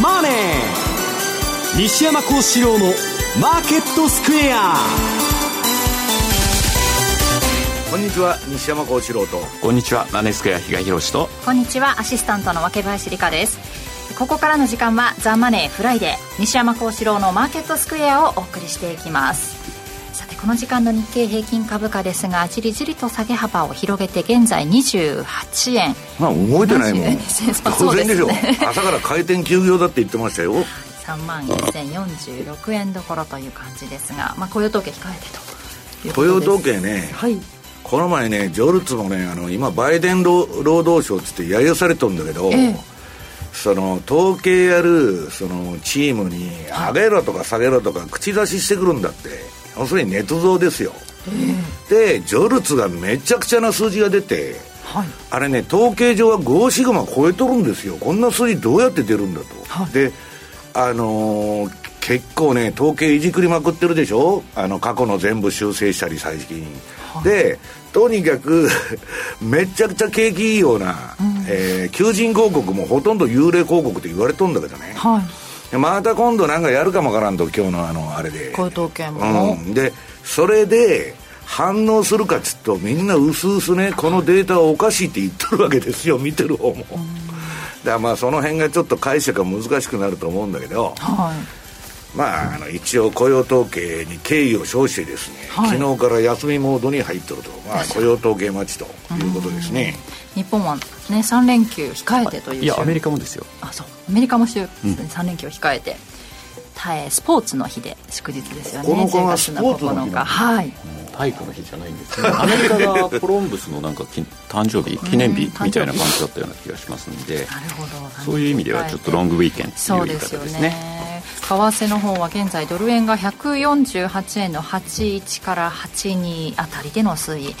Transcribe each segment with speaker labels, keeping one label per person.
Speaker 1: マネー」西山幸四郎の「マーケットスクエア」
Speaker 2: こんにちは西山幸四郎と。
Speaker 3: こんにちはマネースクエア比嘉宏と。
Speaker 4: こんにちはアシスタントの若林理香です。ここからの時間は「ザ・マネーフライデー西山幸四郎のマーケットスクエアをお送りしていきますさてこの時間の日経平均株価ですがじりじりと下げ幅を広げて現在28円。
Speaker 2: まあ動いてないもん。当然でしょ、
Speaker 4: ね、
Speaker 2: 朝から開店休業だって言ってましたよ。
Speaker 4: 3万1046円どころという感じですが、まあ、雇用統計控えてと
Speaker 2: 雇用統計ね、
Speaker 4: はい、
Speaker 2: この前ねジョルツもねあの今バイデン労働省っつって揶揄されとるんだけど、ええ、その統計やるそのチームに上げろとか下げろとか口出ししてくるんだって要するに捏造ですよ、え、でジョルツがめちゃくちゃな数字が出て、はい、あれね統計上は5シグマ超えとるんですよ。こんな数字どうやって出るんだと、はい、であのー、結構ね統計いじくりまくってるでしょ？あの過去の全部修正したり最近、はい、でとにかく めちゃくちゃ景気いいような、うん、えー、求人広告もほとんど幽霊広告って言われとんだけどね、はい、また今度なんかやるかもわからんと今日のあのあれで。
Speaker 4: こういう統計も、
Speaker 2: うん、でそれで反応するかっつうとみんなうすうすねこのデータはおかしいって言ってるわけですよ見てる方も、うん。だまあその辺がちょっと解釈が難しくなると思うんだけど、はい、まああの一応雇用統計に敬意を表してですね、はい、昨日から休みモードに入っとると、まあ、雇用統計待ちということですね。
Speaker 4: 日本はね3連休控えてという
Speaker 3: いやアメリカもですよ。
Speaker 4: あそう。アメリカも週、うん、3連休控えてスポーツの日で祝日ですよね。10月の9日はい。
Speaker 3: 体育の日じゃないんですね。アメリカがコロンブスのなんか誕生日記念日みたいな感じだったような気がしますんで。なるほど。そういう意味ではちょっとロングウィーケン。という言い方ですね。
Speaker 4: 為替の方は現在ドル円が148円の81から82あたりでの推移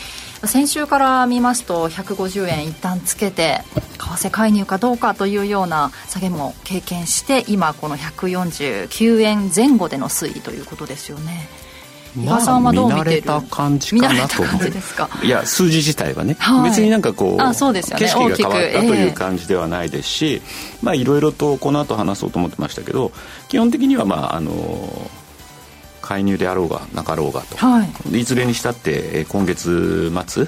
Speaker 4: 先週から見ますと150円一旦つけて為替介入かどうかというような下げも経験して今この149円前後での推移ということですよね。
Speaker 3: まあ、見慣れた感じか？なといや数字自体はね、はい、別になんかこうあそうですよ、ね、景色が変わったという感じではないですし、えー、まあいろいろとこの後話そうと思ってましたけど基本的にはまああの介入であろうがなかろうがと、はい、いずれにしたって今月末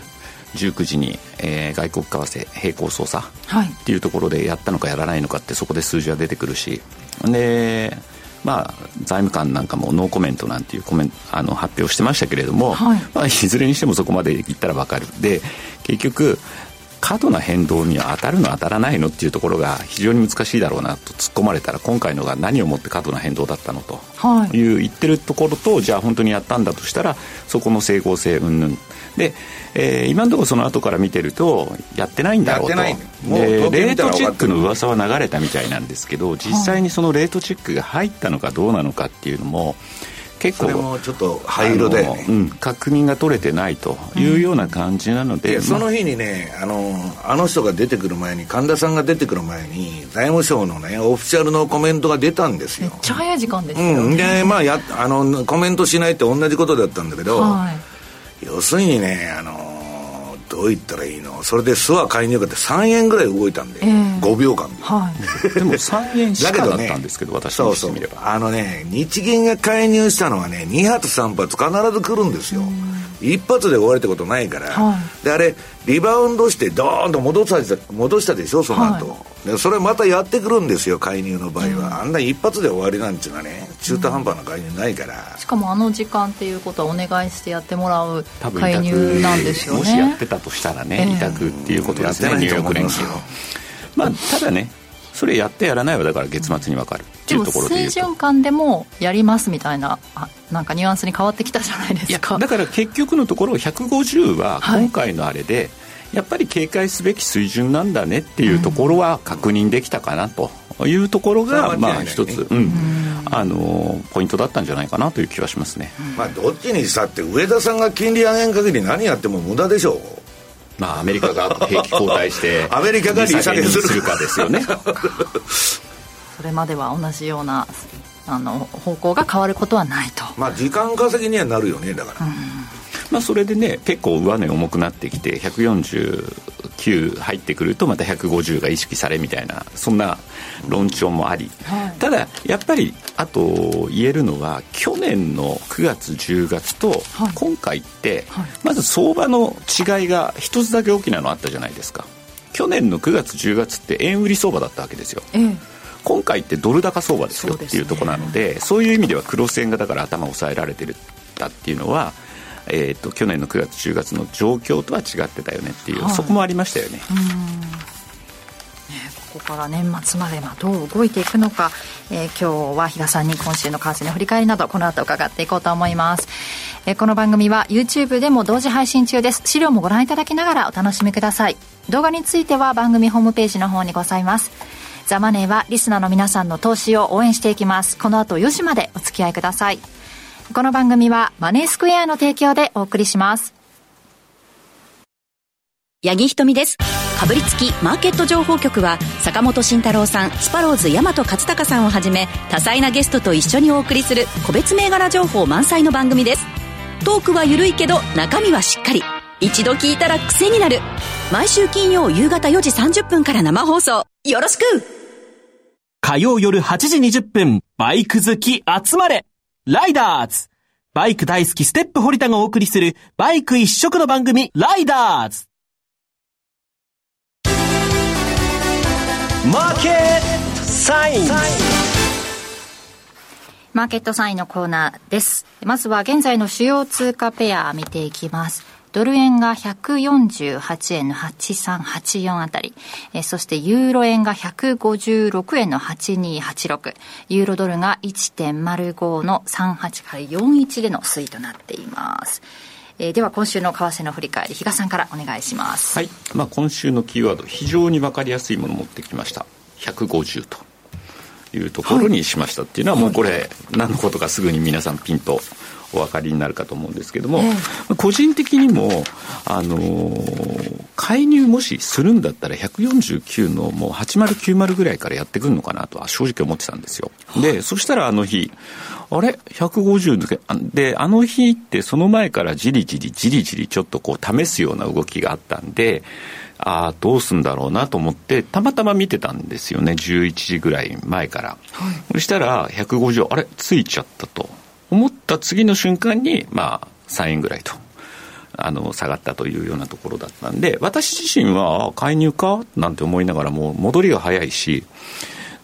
Speaker 3: 19時に、えー、外国為替並行操作っていうところでやったのかやらないのかってそこで数字は出てくるし。でまあ、財務官なんかもノーコメントなんていうコメンあの発表してましたけれども、はい。まあ、いずれにしてもそこまでいったら分かる。で結局過度な変動には当たるの当たらないのっていうところが非常に難しいだろうなと突っ込まれたら今回のが何をもって過度な変動だったのとい。う言ってるところとじゃあ本当にやったんだとしたらそこの整合性云々で、えー、今のところその後から見てるとやってないんだろうと。でレートチェックの噂は流れたみたいなんですけど実際にそのレートチェックが入ったのかどうなのかっていうのも結構
Speaker 2: もちょっと灰色で、
Speaker 3: うん、確認が取れてないというような感じなので、
Speaker 2: うん、その日にねあのあの人が出てくる前に神田さんが出てくる前に財務省のねオフィシャルのコメントが出たんですよ。
Speaker 4: めっちゃ早い時間ですよ、うん、
Speaker 2: でまあやあのコメントしないって同じことだったんだけど、はい。要するにねあのどう言ったらいいの？それで諏訪介入価って3円ぐらい動いたんで、えー、5秒間で、
Speaker 3: はい、でも3円しかだったんですけど、ね、私にしてみれば。
Speaker 2: あのね日銀が介入したのはね2発3発必ず来るんですよ、一発で終わりってことないから、はい、であれリバウンドしてドーンと戻した戻したでしょその後、はい、でそれまたやってくるんですよ介入の場合は、うん、あんな一発で終わりなんていうのはね中途半端な介入ないから、
Speaker 4: うん、しかもあの時間っていうことはお願いしてやってもらう介入なんですよね。
Speaker 3: もしやってたとしたらね、委託っていうことですね、ニューヨーク連休まあただねそれやってやらないはだから月末に分かるっていうところで
Speaker 4: いうと。水準感でもやりますみたいななんかニュアンスに変わってきたじゃないですか。
Speaker 3: だから結局のところ150は今回のあれで、はいやっぱり警戒すべき水準なんだねっていうところは確認できたかなというところが、まあ一つ、うん、あのポイントだったんじゃないかなという気はしますね。
Speaker 2: まあどっちにしたって上田さんが金利上げん限り何やっても無駄でしょう。
Speaker 3: まあアメリカが兵器交代して
Speaker 2: アメリカが利下げする
Speaker 3: かですよね。
Speaker 4: それまでは同じようなあの方向が変わることはないと。
Speaker 2: まあ時間稼ぎにはなるよねだから。
Speaker 3: まあ、それでね結構上値重くなってきて149 149入ってくるとまた150が意識されみたいなそんな論調もあり、はい、ただやっぱりあと言えるのは去年の9月10月と今回ってまず相場の違いが一つだけ大きなのあったじゃないですか。去年の9月10月って円売り相場だったわけですよ、ええ、今回ってドル高相場ですよっていうところなのでそういう意味ではクロス円がだから頭を押さえられてるだっていうのはえーと、去年の9月10月の状況とは違ってたよねっていう、はい、そこもありましたよね。
Speaker 4: ここから年末までどう動いていくのか、えー、今日は比嘉さんに今週の為替の振り返りなどこの後伺っていこうと思います、えー、この番組は YouTube でも同時配信中です。資料もご覧いただきながらお楽しみください。動画については番組ホームページの方にございます。ザマネーはリスナーの皆さんの投資を応援していきます。この後4時までお付き合いくださいこの番組はマネースクエアの提供でお送りします。
Speaker 5: 八木ひとみです。かぶりつきマーケット情報局は坂本慎太郎さん、スパローズ大和勝孝さんをはじめ多彩なゲストと一緒にお送りする個別銘柄情報満載の番組です。トークは緩いけど中身はしっかり。一度聞いたら癖になる。毎週金曜夕方4時30分から生放送。よろしく
Speaker 1: 火曜夜8時20分、バイク好き集まれライダーズバイク大好きステップ堀田がお送りするバイク一色の番組ライダーズマーケットサイン
Speaker 4: マーケットサインのコーナーです。まずは現在の主要通貨ペア見ていきます。ドル円が148円の8384あたり、えそしてユーロ円が156円の8286、ユーロドルが1.05の38から41での推移となっています。えー、では今週の為替の振り返り比嘉さんからお願いします。
Speaker 3: はい、まあ、今週のキーワード非常に分かりやすいものを持ってきました。150と。いうところにしましたっていうのは、もうこれ何のことかすぐに皆さんピンとお分かりになるかと思うんですけども、えー、個人的にも、あのー、介入もしするんだったら149のもう8090ぐらいからやってくるのかなとは正直思ってたんですよ。で、そしたらあの日、あれ ?150 で、あの日ってその前からじりじりじりじりちょっとこう試すような動きがあったんで、ああ、どうすんだろうなと思って、たまたま見てたんですよね、11時ぐらい前から。はい、そしたら、150、あれ、ついちゃったと。思った次の瞬間に、まあ、3円ぐらいと。あの下がったというようなところだったんで、私自身は介入か？なんて思いながらも、戻りが早いし、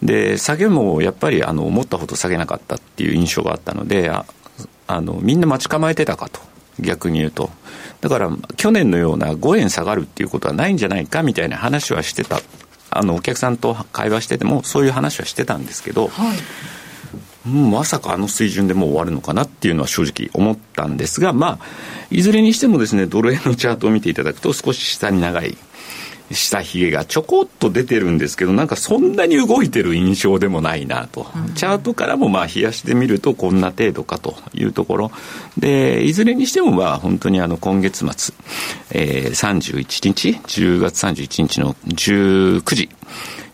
Speaker 3: で下げもやっぱりあの思ったほど下げなかったっていう印象があったので、ああのみんな待ち構えてたかと、逆に言うと。だから去年のような5円下がるっていうことはないんじゃないかみたいな話はしてた。あのお客さんと会話しててもそういう話はしてたんですけど、はいまさかあの水準でもう終わるのかなっていうのは正直思ったんですが、まあ、いずれにしてもですね、ドル円のチャートを見ていただくと少し下に長い下髭がちょこっと出てるんですけど、なんかそんなに動いてる印象でもないなと。チャートからもまあ冷やしてみるとこんな程度かというところ。で、いずれにしてもまあ本当にあの今月末、えー、31日、10月31日の19時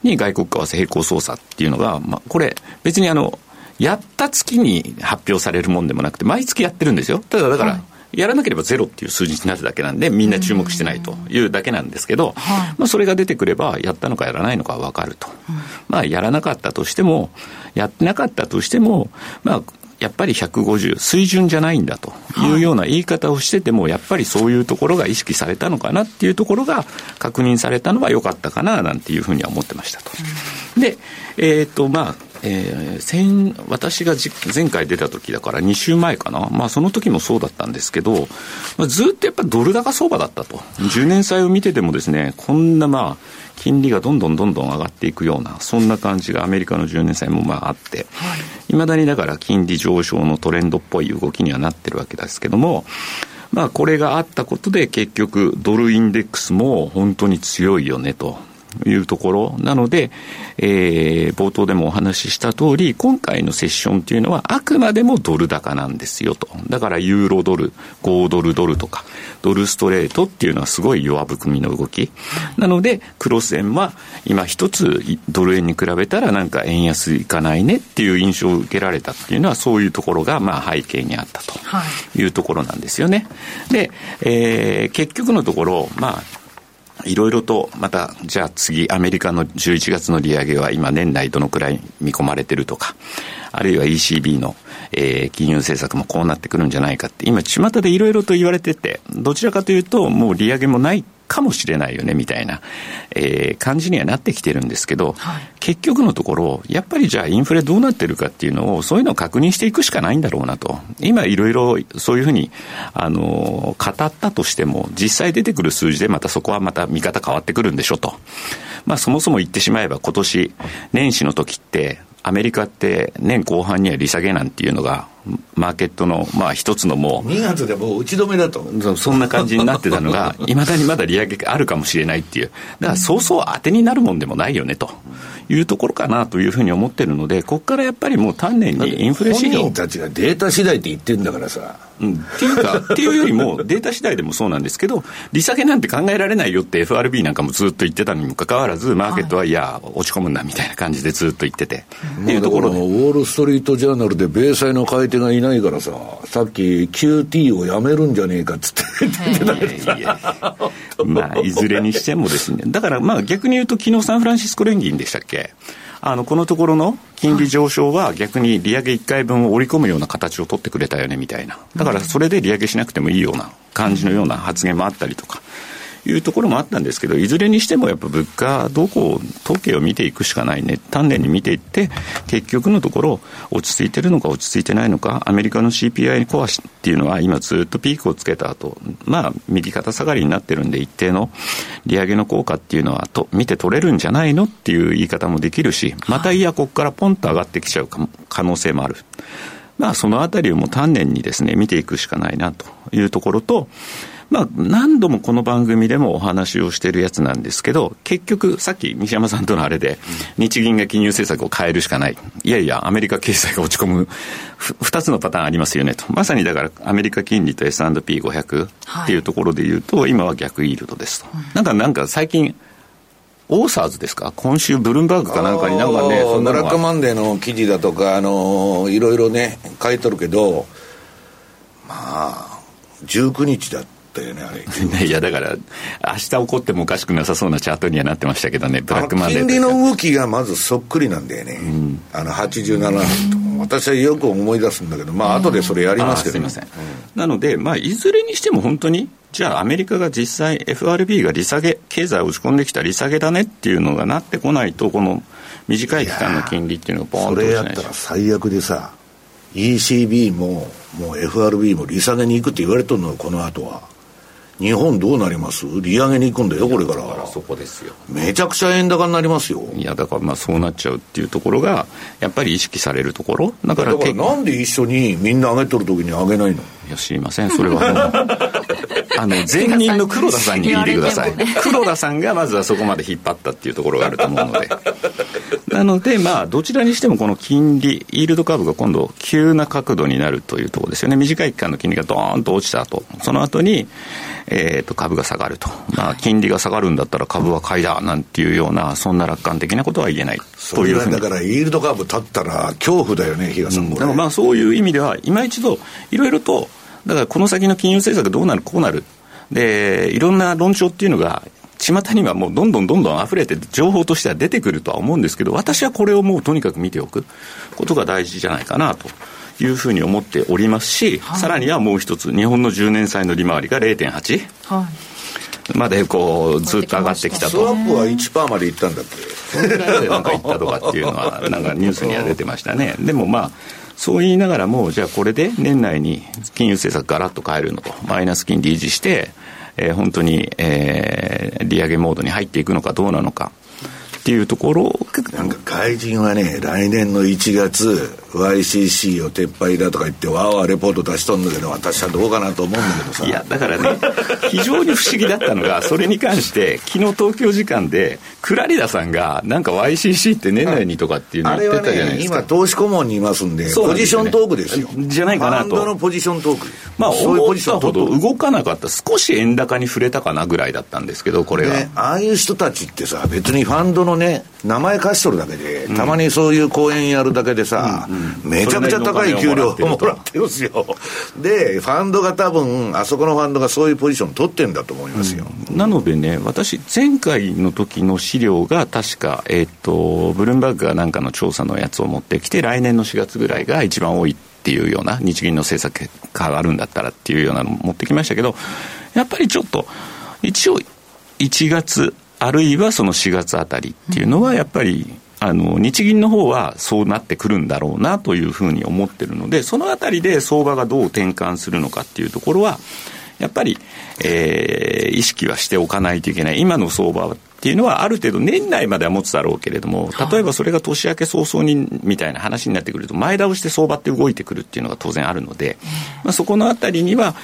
Speaker 3: に外国為替並行操作っていうのが、まあこれ別にあの、やった月に発表されるもんでもなくて、毎月やってるんですよ。ただだから、やらなければゼロっていう数字になるだけなんで、みんな注目してないというだけなんですけど、まあ、それが出てくれば、やったのかやらないのか分かると。まあ、やらなかったとしても、やってなかったとしても、まあ、やっぱり150、水準じゃないんだというような言い方をしてても、やっぱりそういうところが意識されたのかなっていうところが確認されたのは良かったかななんていうふうには思ってましたと。で、えっ、ー、と、まあ、えー、先私が前回出た時だから2週前かな、まあ、その時もそうだったんですけど、まあ、ずっとやっぱドル高相場だったと、10年債を見ててもですね、こんなまあ、金利がどんどんどんどん上がっていくような、そんな感じがアメリカの10年債もまああって、い。まだにだから金利上昇のトレンドっぽい動きにはなってるわけですけども、まあ、これがあったことで結局ドルインデックスも本当に強いよねと。いうところなので、えー、冒頭でもお話しした通り、今回のセッションというのはあくまでもドル高なんですよと。だからユーロドル、5ドルドルとか、ドルストレートっていうのはすごい弱含みの動き。なので、クロス円は今一つドル円に比べたらなんか円安いかないねっていう印象を受けられたっていうのはそういうところがまあ背景にあったというところなんですよね。で、えー、結局のところ、まあ、いろいろとまたじゃあ次アメリカの11月の利上げは今年内どのくらい見込まれてるとかあるいは ECB の、えー、金融政策もこうなってくるんじゃないかって今巷でいろいろと言われててどちらかというともう利上げもないかもしれないよねみたいな、えー、感じにはなってきてるんですけど、はい、結局のところ、やっぱりじゃあインフレどうなってるかっていうのを、そういうのを確認していくしかないんだろうなと。今いろいろそういうふうに、あの、語ったとしても、実際出てくる数字でまたそこはまた見方変わってくるんでしょと。まあそもそも言ってしまえば今年、年始の時って、アメリカって年後半には利下げなんていうのがマーケットの、まあ、一つのも
Speaker 2: う2月でもう打ち止めだと。
Speaker 3: そんな感じになってたのが いまだにまだ利上げがあるかもしれないっていう。だからそうそう当てになるもんでもないよねと。いうところかなというふうに思ってるのでここからやっぱりもう丹念にインフレ市場。
Speaker 2: 本人たちがデータ次第って言ってるんだからさ。
Speaker 3: うん、っていうか、っていうよりも、データ次第でもそうなんですけど、利下げなんて考えられないよって FRB なんかもずっと言ってたにもかかわらず、マーケットは、いや、落ち込むんだみたいな感じでずっと言ってて、っていうところで。ウ
Speaker 2: ォール・ストリート・ジャーナルで、米債の買い手がいないからさ、さっき QT をやめるんじゃねえかっつって言ってたけど。
Speaker 3: まあ、いずれにしてもですね、だからまあ逆に言うと、昨日サンフランシスコ連銀でしたっけ？あのこのところの金利上昇は逆に利上げ1回分を織り込むような形を取ってくれたよねみたいな、だからそれで利上げしなくてもいいような感じのような発言もあったりとか。いうところもあったんですけど、いずれにしてもやっぱ物価動向、統計を見ていくしかないね、丹念に見ていって、結局のところ、落ち着いてるのか落ち着いてないのか、アメリカの CPI コアっていうのは、今ずっとピークをつけた後、まあ、右肩下がりになってるんで、一定の利上げの効果っていうのはと、見て取れるんじゃないのっていう言い方もできるし、またいや、ここからポンと上がってきちゃう可能性もある。まあ、そのあたりをもう丹念にですね、見ていくしかないなというところと、まあ、何度もこの番組でもお話をしているやつなんですけど、結局、さっき西山さんとのあれで、日銀が金融政策を変えるしかない。いやいや、アメリカ経済が落ち込む、二つのパターンありますよねと。まさにだから、アメリカ金利と S&P500 っていうところで言うと、はい、今は逆イールドですと。なんか、なんか最近、オーサーズですか？今週ブルームバーグかなんかになんかね、
Speaker 2: ブラックマンデーの記事だとか、あのいろいろね、書いとるけど、まあ、19日だって、ったよね、あれ。
Speaker 3: いや、だから、明日起こってもおかしくなさそうなチャートにはなってましたけどね、ブラックマンデー。
Speaker 2: 金利の動きがまずそっくりなんだよね。うん、あの、87年と。私はよく思い出すんだけど、まあ、後でそれやりますけど、
Speaker 3: ね、すみません。なので、まあ、いずれにしても本当に、じゃあアメリカが実際 FRB が利下げ、経済を打ち込んできた利下げだねっていうのがなってこないと、この短い期間の金利っていうのがポンと
Speaker 2: それやったら最悪でさ、ECB ももう FRB も利下げに行くって言われとるのこの後は。日本どうなります？利上げに行くんだよ、これから。
Speaker 3: そこですよ。
Speaker 2: めちゃくちゃ円高になりますよ。
Speaker 3: いや、だからまあそうなっちゃうっていうところが、やっぱり意識されるところ。
Speaker 2: だからからなんで一緒にみんな上げとる時に上げないの？
Speaker 3: いや、知りません。それは あの、前任の黒田さんに聞いてください。黒田さんがまずはそこまで引っ張ったっていうところがあると思うので。なので、まあ、どちらにしてもこの金利、イールドカーブが今度、急な角度になるというところですよね。短い期間の金利がドーンと落ちた後、その後に、えー、と株が下がると、まあ、金利が下がるんだったら株は買いだなんていうような、そんな楽観的なことは言えないというふう
Speaker 2: にだから、イールドカーブ立ったら恐怖だよね、比嘉さん、うん、
Speaker 3: でもまあそういう意味では、今一度、いろいろと、だからこの先の金融政策どうなる、こうなる、でいろんな論調っていうのが、巷にはもうどんどんどんどん溢れて、情報としては出てくるとは思うんですけど、私はこれをもうとにかく見ておくことが大事じゃないかなと。いうふうに思っておりますし、はい、さらにはもう一つ、日本の10年債の利回りが0.8。はいまでこうずっと上がってきたと。ス
Speaker 2: ワップは1%までいったんだって。
Speaker 3: そのぐらいでなんかいったとかっていうのは、なんかニュースには出てましたね。でもまあ、そう言いながらも、じゃあこれで年内に金融政策ガラッと変えるのと、マイナス金利維持して、えー、本当に、えー、利上げモードに入っていくのかどうなのか。っていうところ。
Speaker 2: なんか外人はね来年の1月 YCC を撤廃だとか言ってわーわーレポート出しとんだけど私はどうかなと思うんだけどさ。
Speaker 3: いやだからね非常に不思議だったのがそれに関して昨日東京時間でクラリダさんがなんか YCC って年内にとかっていうの言ってたじゃないですか、
Speaker 2: ね、今投資顧問にいますんで、ね、ポジショントークですよ。
Speaker 3: じゃないかなと。
Speaker 2: のポジショントーク。
Speaker 3: まあ思ったほど動かなかった。少し円高に触れたかなぐらいだったんですけどこれが、ね、
Speaker 2: ああいう人たちってさ別にファンドのね名前貸しとるだけで、たまにそういう講演やるだけでさ、めちゃくちゃ高い給料をもらってるんですよ。で、ファンドが多分、あそこのファンドがそういうポジション取ってんだと思いますよ。
Speaker 3: なのでね、私、前回の時の資料が確か、えっ、ー、と、ブルームバッグがなんかの調査のやつを持ってきて、来年の4月ぐらいが一番多いっていうような、日銀の政策結果があるんだったらっていうようなのを持ってきましたけど、やっぱりちょっと、一応、1月、あるいはその4月あたりっていうのは、やっぱり、あの日銀の方はそうなってくるんだろうなというふうに思ってるので、そのあたりで相場がどう転換するのかっていうところは、やっぱり、えー、意識はしておかないといけない。今の相場っていうのはある程度年内までは持つだろうけれども、例えばそれが年明け早々にみたいな話になってくると、前倒して相場って動いてくるっていうのが当然あるので、まあ、そこのあたりには、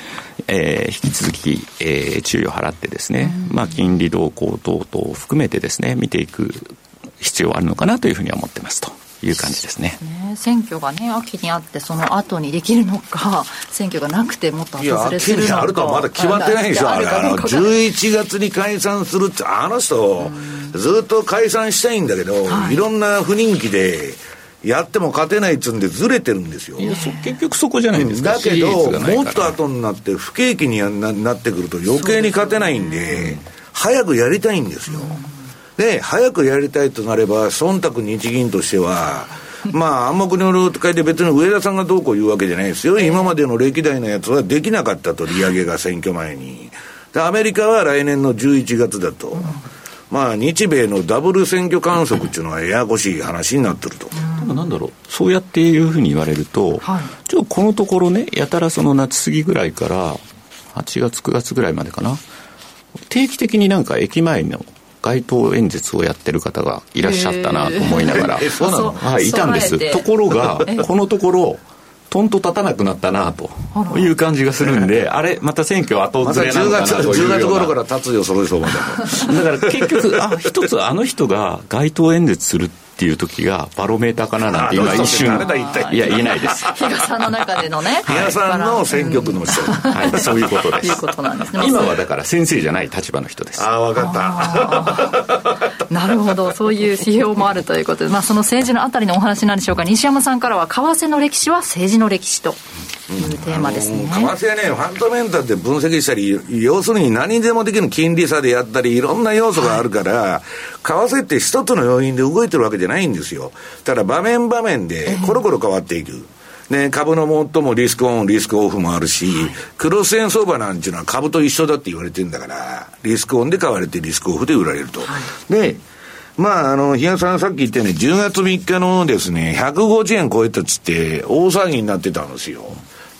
Speaker 3: えー、引き続き、えー、注意を払ってですね、まあ、金利動向等々を含めてですね、見ていく必要はあるのかなというふうには思ってますと。いう感じですね、
Speaker 4: ね、選挙がね秋にあってその後にできるのか 選挙がなくてもっと後ずれするのか。いや秋にあると
Speaker 2: はまだ決まってないでしょあれあの11月に解散するってあの人。ずっと解散したいんだけど、はい、いろんな不人気でやっても勝てないっつうんでずれてるんですよ。
Speaker 3: 結局そこじゃないんです
Speaker 2: か。だけど、もっと後になって不景気にななってくると余計に勝てないんで、早くやりたいんですよ。で、早くやりたいとなれば、忖度日銀としては、まあ、暗黙の了解で別に上田さんがどうこう言うわけじゃないですよ。今までの歴代のやつはできなかったと、利上げが選挙前に。で、アメリカは来年の11月だと。まあ、日米のダブル選挙観測っていうのはややこしい話になってると。
Speaker 3: でもなんだろう、そうやっていうふうに言われると、はい、ちょっとこのところね、やたらその夏過ぎぐらいから、8月、9月ぐらいまでかな、定期的になんか駅前の街頭演説をやってる方がいらっしゃったなと思いながら、
Speaker 2: そうなの？
Speaker 3: はい、いたんです。ところが、このところ、とんと立たなくなったなという感じがするんで、あれ、また選挙後ずれなのかなというような。10
Speaker 2: 月頃から立つよ、そろそろま
Speaker 3: で。だから結局、あ、一つあの人が街頭演説するってっていう時がバロメーターかななんて今一瞬いや言えないです。
Speaker 4: 比嘉さんの中でのね。
Speaker 2: 比嘉さんの選挙区の人、
Speaker 3: はい、そういうことです。いうことなんですね。今はだから先生じゃない立場の人です。
Speaker 2: ああ分か
Speaker 4: った。なるほど。そういう指標もあるということで、まあ、その政治のあたりのお話なんでしょうか。西山さんからは為替の歴史は政治の歴史というテーマですね、為
Speaker 2: 替はねファンダメンタルで分析したり要するに何にでもできる金利差でやったりいろんな要素があるから、はい、為替って一つの要因で動いてるわけじゃないんですよただ場面場面でコロコロ変わっていく、ね、株の最もリスクオン、リスクオフもあるし、はい、クロス円相場なんていうのは株と一緒だって言われてるんだから、リスクオンで買われてリスクオフで売られると。はい、で、まあ、あの、比嘉さんさっき言ったように、10月3日のですね、150円超えたっつって、大騒ぎになってたんですよ。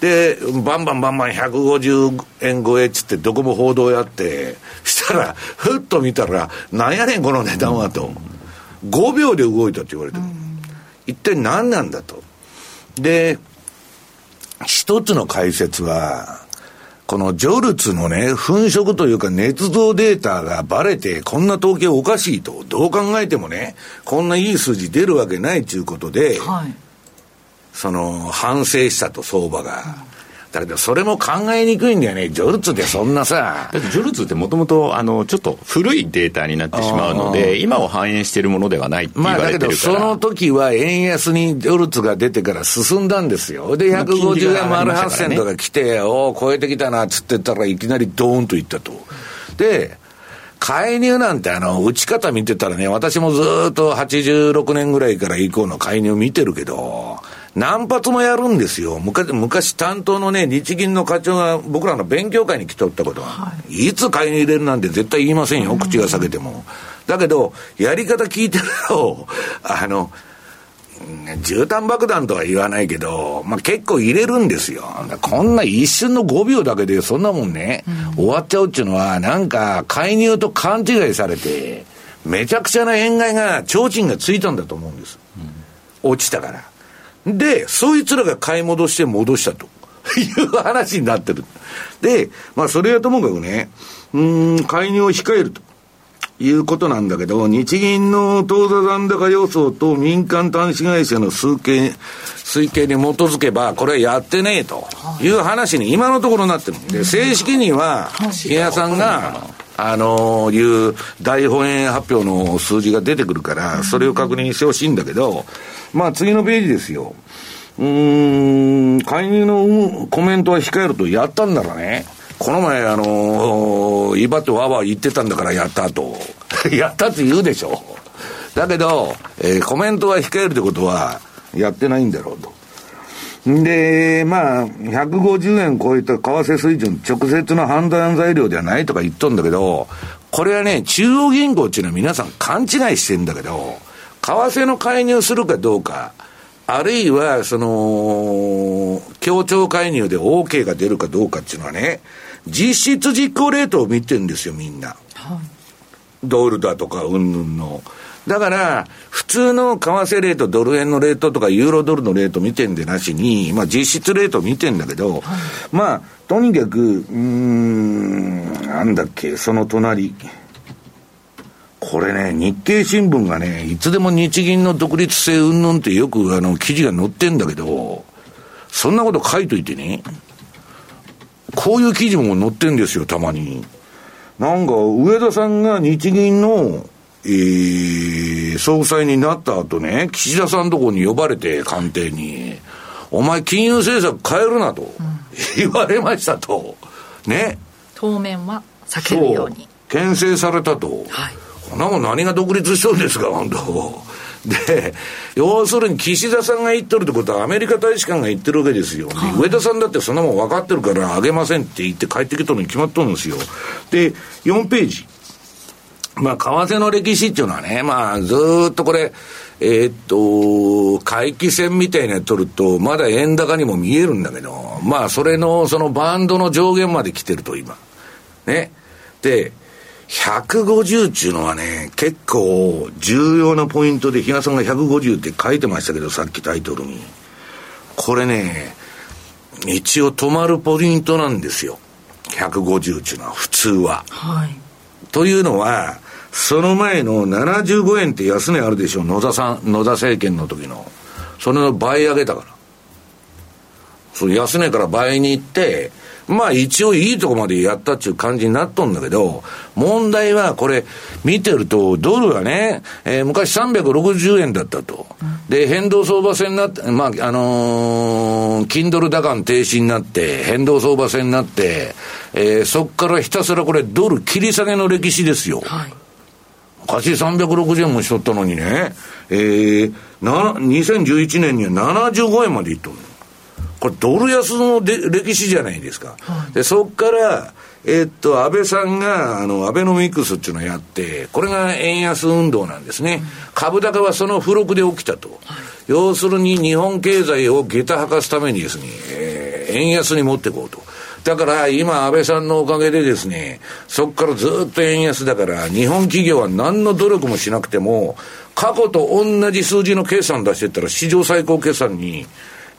Speaker 2: で、バンバンバンバン150円超えっつってどこも報道やって、したら、ふっと見たら、なんやねんこの値段はと。5秒で動いたって言われてる。一体何なんだと。で、一つの解説は、このジョルツのね、粉飾というか捏造データがバレて、こんな統計おかしいと、どう考えてもね、こんないい数字出るわけないということで、はい、その、反省したと、相場が。だけど、それも考えにくいんだよね。ジョルツってそんなさ。
Speaker 3: だってジョルツってもともと、あの、ちょっと古いデータになってしまうので、今を反映しているものではないって言われてるから。まあ、だけ
Speaker 2: ど、その時は円安にジョルツが出てから進んだんですよ。で、150円丸8銭とか来て、おお、超えてきたな、つってたらいきなりドーンといったと。で、介入なんてあの、打ち方見てたらね、私もずっと86年ぐらいから以降の介入見てるけど、何発もやるんですよ。昔、昔担当のね、日銀の課長が僕らの勉強会に来ておったことは、はい、いつ買いに入れるなんて絶対言いませんよ、口が裂けても。だけど、やり方聞いてると、あの、絨毯爆弾とは言わないけど、まあ、結構入れるんですよ。こんな一瞬の5秒だけでそんなもんね、うん、終わっちゃうっていうのは、なんか介入と勘違いされて、めちゃくちゃな円買いが、提灯がついたんだと思うんです。うん、落ちたから。で、そいつらが買い戻して戻したと いう話になってる。で、まあそれはともかくね、うん、介入を控えると。いうことなんだけど、日銀の当座残高予想と民間端子会社の推計、推計に基づけば、これやってねえという話に今のところなってる。で、正式には、比嘉さんが、あのー、いう大本営発表の数字が出てくるから、それを確認してほしいんだけど、まあ次のページですよ。うーん、介入のコメントは控えるとやったんならね、この前、あのー、威張ってわわ言ってたんだからやったと。やったって言うでしょ。だけど、えー、コメントは控えるってことは、やってないんだろうと。で、まあ、150円超えた為替水準、直接の判断材料ではないとか言っとんだけど、これはね、中央銀行っていうのは皆さん勘違いしてんだけど、為替の介入するかどうか、あるいは、その、協調介入で OK が出るかどうかっていうのはね、実質実行レートを見てるんですよ、みんな。はい、ドルだとか、うんぬんの。だから、普通の為替レート、ドル円のレートとか、ユーロドルのレート見てんでなしに、まあ実質レート見てんだけど、はい、まあ、とにかく、うん、なんだっけ、その隣。これね、日経新聞がね、いつでも日銀の独立性云々ってよくあの記事が載ってんだけど、そんなこと書いといてね、こういう記事も載ってんですよ、たまに。なんか、上田さんが日銀のえー、総裁になった後ね、岸田さんとこに呼ばれて、官邸に、お前金融政策変えるなと、言われましたと。ね。
Speaker 4: 当面は避けるように。
Speaker 2: 牽制されたと。はい。こんなもん何が独立しとるんですか、本当。で、要するに岸田さんが言ってるってことはアメリカ大使館が言ってるわけですよ。はい、上田さんだってそんなもん分かってるからあげませんって言って帰ってきたのに決まっとるんですよ。で、4ページ。まあ、為替の歴史っていうのはね、まあ、ずっとこれ、えー、っと、回帰線みたいな取ると、まだ円高にも見えるんだけど、まあ、それの、そのバンドの上限まで来てると、今。ね。で、150っていうのはね、結構重要なポイントで、比嘉さんが150って書いてましたけど、さっきタイトルに。これね、一応止まるポイントなんですよ。150っていうのは、普通は。はい。というのは、その前の75円って安値あるでしょ、野田さん、野田政権の時の。それの倍上げたから。そう、安値から倍に行って、まあ一応いいとこまでやったっていう感じになっとんだけど、問題はこれ見てると、ドルはね、えー、昔360円だったと。で、変動相場制になって、まあ、あのー、金ドル高停止になって、変動相場制になって、えー、そこからひたすらこれドル切り下げの歴史ですよ。はい昔360円もしとったのにね、えー、な、2011年には75円までいっとるこれドル安ので歴史じゃないですか。はい、で、そっから、えー、っと、安倍さんが、あの、アベノミクスっていうのをやって、これが円安運動なんですね。うん、株高はその付録で起きたと。はい、要するに日本経済を下駄吐かすためにですね、えー、円安に持っていこうと。だから今安倍さんのおかげでですね、そこからずっと円安だから、日本企業は何の努力もしなくても、過去と同じ数字の計算出してったら史上最高決算に、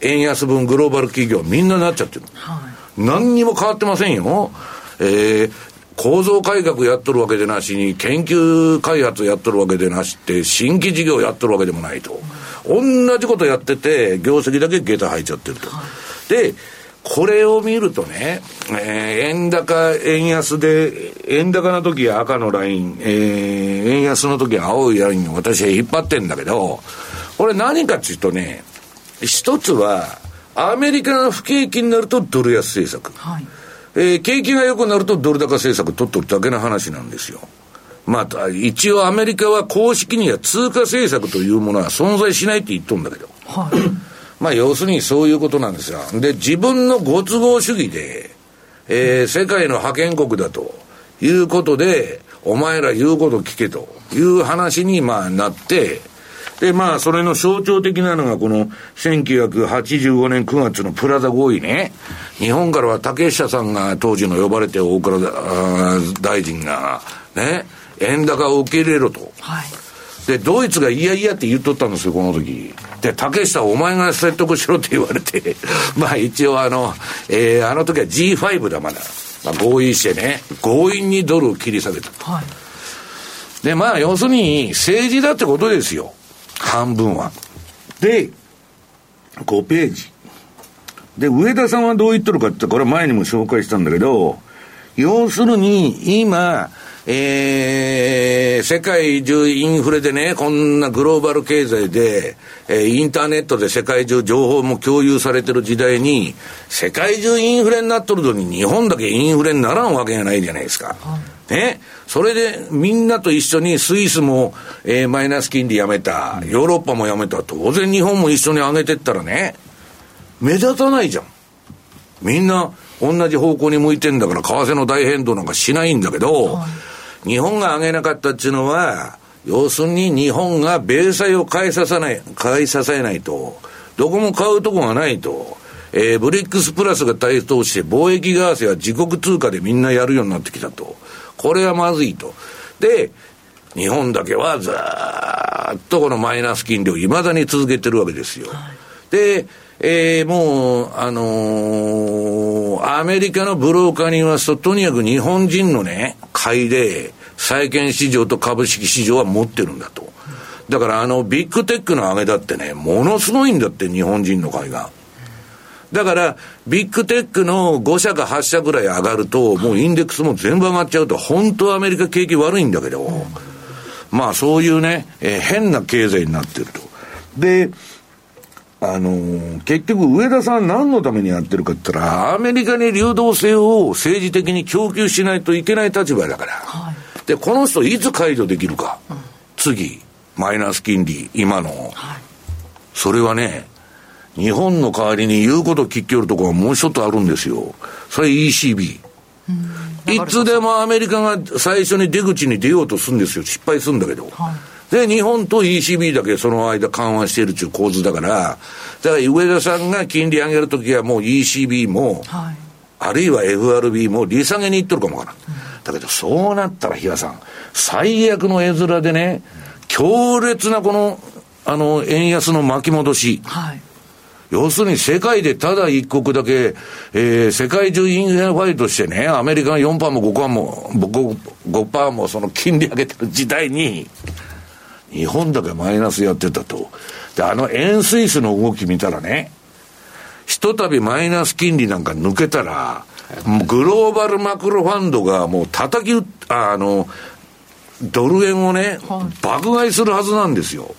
Speaker 2: 円安分グローバル企業みんななっちゃってる。はい、何にも変わってませんよ。えー、構造改革やっとるわけでなしに、研究開発やっとるわけでなしって、新規事業やっとるわけでもないと。同じことやってて、業績だけ下駄入っちゃってると。はい、で、これを見るとね、えー、円高、円安で、円高の時は赤のライン、えー、円安の時は青いラインを私は引っ張ってんだけど、これ何かっていうとね、一つは、アメリカが不景気になるとドル安政策。はい、えー、景気が良くなるとドル高政策取っとるだけの話なんですよ。まあ、一応アメリカは公式には通貨政策というものは存在しないって言っとるんだけど。はい まあ、要するにそういうことなんですよ。で、自分のご都合主義で、えー、世界の覇権国だということで、お前ら言うこと聞けという話に、まあ、なって、で、まあ、それの象徴的なのが、この、1985年9月のプラザ合意ね。日本からは竹下さんが当時の呼ばれて大倉大臣が、ね、円高を受け入れろと。はい。で、ドイツが嫌々って言っとったんですよ、この時。で、竹下、お前が説得しろって言われて、まあ一応あの、えー、あの時は G5 だ、まだ。まあ、合意してね、強引にドルを切り下げた。はい。で、まあ要するに政治だってことですよ。半分は。で、5ページ。で、上田さんはどう言っとるかって、これ前にも紹介したんだけど、要するに、今、えー、世界中インフレでね、こんなグローバル経済で、えー、インターネットで世界中情報も共有されてる時代に、世界中インフレになっとるのに日本だけインフレにならんわけがないじゃないですか。ね。それでみんなと一緒にスイスも、えー、マイナス金利やめた、ヨーロッパもやめた、当然日本も一緒に上げてったらね、目立たないじゃん。みんな同じ方向に向いてんだから、為替の大変動なんかしないんだけど、はい、日本が上げなかったっていうのは、要するに日本が米債を買いさせない、買い支えないと、どこも買うとこがないと、えー、ブリックスプラスが台頭して貿易為替は自国通貨でみんなやるようになってきたと。これはまずいと。で、日本だけはずっとこのマイナス金利をいまだに続けてるわけですよ。はい、で、えー、もう、あのー、アメリカのブローカーに言いますと、とにかく日本人のね、買いで、債券市場と株式市場は持ってるんだと。だからあの、ビッグテックの上げだってね、ものすごいんだって、日本人の買いが。だから、ビッグテックの5社か8社ぐらい上がると、もうインデックスも全部上がっちゃうと、本当はアメリカ景気悪いんだけど、まあそういうね、えー、変な経済になってると。で、あのー、結局上田さん何のためにやってるかって言ったら、アメリカに流動性を政治的に供給しないといけない立場だから。はい、で、この人いつ解除できるか。うん、次、マイナス金利、今の。はい、それはね、日本の代わりに言うこと聞きよるところがもう一つあるんですよ。それ ECB。いつでもアメリカが最初に出口に出ようとするんですよ。失敗するんだけど。はいで、日本と ECB だけその間緩和しているという構図だから、だから上田さんが金利上げるときはもう ECB も、はい、あるいは FRB も利下げにいっとるかもわからん。うん、だけどそうなったら、比嘉さん、最悪の絵面でね、強烈なこの、あの、円安の巻き戻し。はい要するに世界でただ一国だけ、えー、世界中インフレファイトしてね、アメリカが4%も5%も、5%, 5もその金利上げてる時代に、日本だけマイナスやってたと。で、あの円スイスの動き見たらね、ひとたびマイナス金利なんか抜けたら、グローバルマクロファンドがもう叩きあ、あの、ドル円をね、爆買いするはずなんですよ。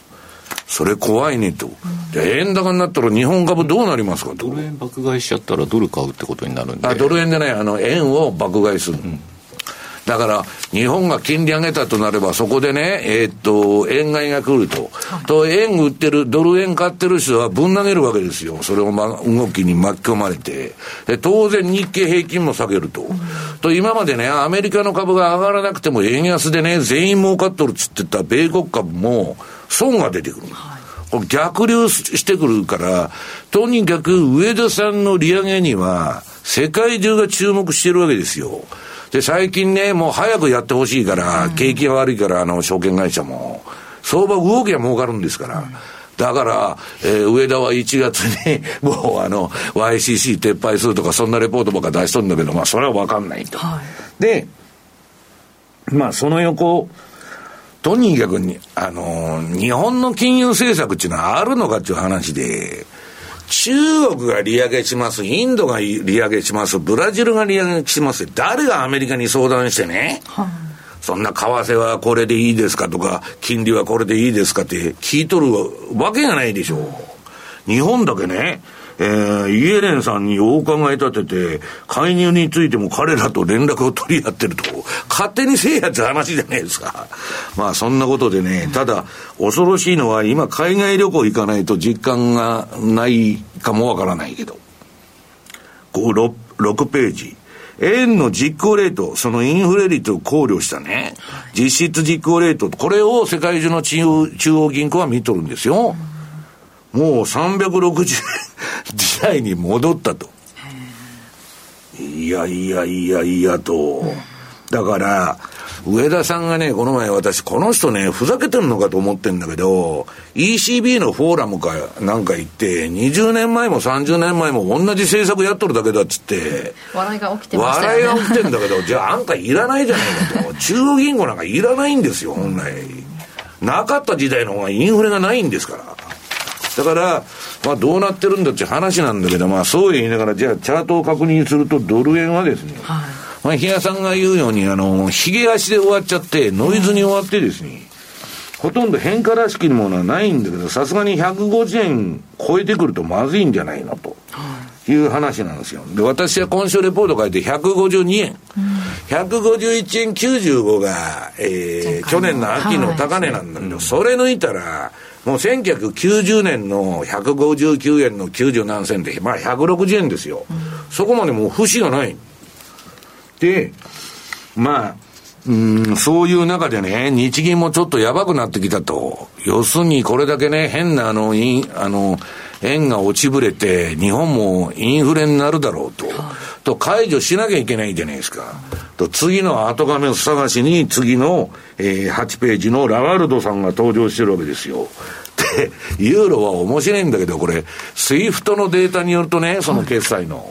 Speaker 2: それ怖いねと。で、円高になったら日本株どうなりますか？
Speaker 3: と。ドル円爆買いしちゃったらドル買うってことになるんで。あ、
Speaker 2: ドル円でね、あの、円を爆買いする。うんだから、日本が金利上げたとなれば、そこでね、えー、っと、円買いが来ると。はい、と、円売ってる、ドル円買ってる人はぶん投げるわけですよ。それを、ま、動きに巻き込まれて。で、当然日経平均も下げると。うん、と、今までね、アメリカの株が上がらなくても円安でね、全員儲かっとるっつってた米国株も、損が出てくる。はいこれ逆流してくるから、とにかく上田さんの利上げには、世界中が注目してるわけですよ。で、最近ね、もう早くやってほしいから、景気が悪いから、あの、証券会社も、相場動きは儲かるんですから。だから、えー、上田は1月に、もうあの、YCC 撤廃するとか、そんなレポートばっか出しとるんだけど、まあ、それはわかんないと。はい、で、まあ、その横、とにかくに、あのー、日本の金融政策っていうのはあるのかっていう話で、中国が利上げします、インドが利上げします、ブラジルが利上げします、誰がアメリカに相談してね、はあ、そんな為替はこれでいいですかとか、金利はこれでいいですかって聞いとるわけがないでしょう。日本だけね、えー、イエレンさんにお考え立てて、介入についても彼らと連絡を取り合ってると、勝手にせえやって話じゃないですか。まあそんなことでね、ただ、恐ろしいのは今海外旅行行かないと実感がないかもわからないけど。5、6, 6ページ。円の実行レート、そのインフレ率を考慮したね、実質実行レート、これを世界中の中央中央銀行は見とるんですよ。もう360時代に戻ったと。いやいやいやいやと。だから、上田さんがね、この前私、この人ね、ふざけてるのかと思ってんだけど、ECB のフォーラムかなんか行って、20年前も30年前も同じ政策やっとるだけだっつって、
Speaker 4: 笑いが起きてま
Speaker 2: したね。笑いが起きてんだけど、じゃああんたいらないじゃないかと。中央銀行なんかいらないんですよ、本来。なかった時代の方がインフレがないんですから。だから、まあどうなってるんだって話なんだけど、まあそう言いながら、じゃあチャートを確認すると、ドル円はですね、はいまあ、比嘉さんが言うように、あの、髭足で終わっちゃって、ノイズに終わってですね、ほとんど変化らしきものはないんだけど、さすがに150円超えてくるとまずいんじゃないのと。いう話なんですよ。で、私は今週レポート書いて152円。うん、151円95が、えー、去年の秋の高値なんだけど、はい、それ抜いたら、もう1990年の159円の90何銭で、まあ160円ですよ。うん、そこまでもう節がない。で、まあ、うん、そういう中でね、日銀もちょっとやばくなってきたと。要するにこれだけね、変なあの、いあの、円が落ちぶれて、日本もインフレになるだろうと。と、解除しなきゃいけないじゃないですか。と、次の後カモ探しに、次の、えー、8ページのラガルドさんが登場してるわけですよ。で、ユーロは面白いんだけど、これ、 SWIFT のデータによるとね、その決済の。はい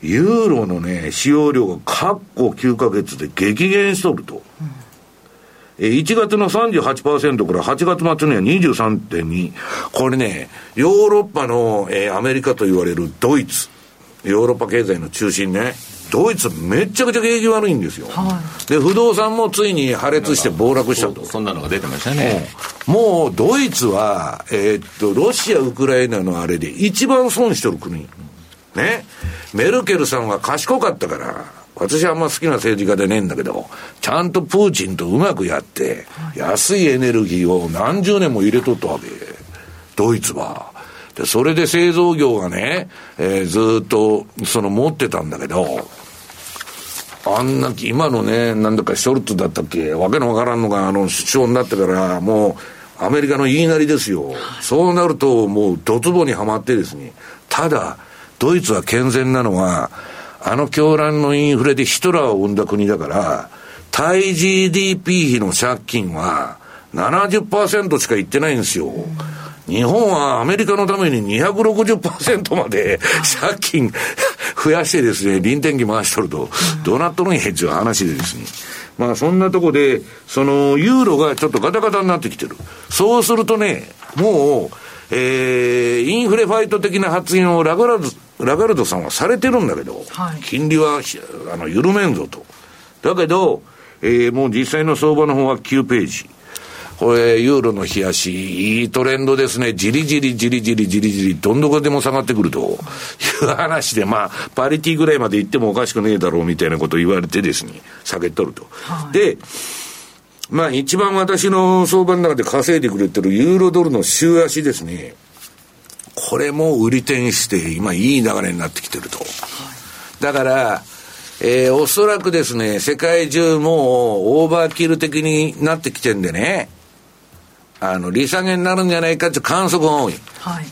Speaker 2: ユーロのね、使用量が過去9ヶ月で激減しとると。うん1月の38%から8月末には23.2。これね、ヨーロッパの、えー、アメリカと言われるドイツ。ヨーロッパ経済の中心ね。ドイツめっちゃくちゃ景気悪いんですよ。はい、で、不動産もついに破裂して暴落したと。
Speaker 3: そんなのが出てましたね。
Speaker 2: もうドイツは、えー、っと、ロシア、ウクライナのあれで一番損してる国。ね。メルケルさんは賢かったから、私はあんま好きな政治家でねえんだけど、ちゃんとプーチンとうまくやって、安いエネルギーを何十年も入れとったわけ。ドイツは。で、それで製造業がね、えー、ずっと、その持ってたんだけど、あんな、今のね、なんだかショルツだったっけ、わけのわからんのが、あの、首相になってから、もう、アメリカの言いなりですよ。そうなると、もう、ドツボにはまってですね。ただ、ドイツは健全なのは、あの狂乱のインフレでヒトラーを生んだ国だから、対 GDP 比の借金は70%しかいってないんですよ。日本はアメリカのために260%まで借金増やしてですね、臨転機回しとると、どうなっとるんやっていう話でですね。まあそんなとこで、そのユーロがちょっとガタガタになってきてる。そうするとね、もう、えー、インフレファイト的な発言をラガラド、ラガルドさんはされてるんだけど、はい、金利はあの緩めんぞと。だけど、えー、もう実際の相場の方は9ページ。これ、ユーロの冷やし、いいトレンドですね。じりじりじりじりじりじり、どんどこでも下がってくるという話で、まあ、パリティぐらいまで行ってもおかしくねえだろうみたいなことを言われてですね、下げとると。はい、で、まあ一番私の相場の中で稼いでくれてるユーロドルの週足ですね。これも売り転して今いい流れになってきてると。だから、えー、おそらくですね、世界中もうオーバーキル的になってきてんでね、あの、利下げになるんじゃないかっていう観測が多い。はい。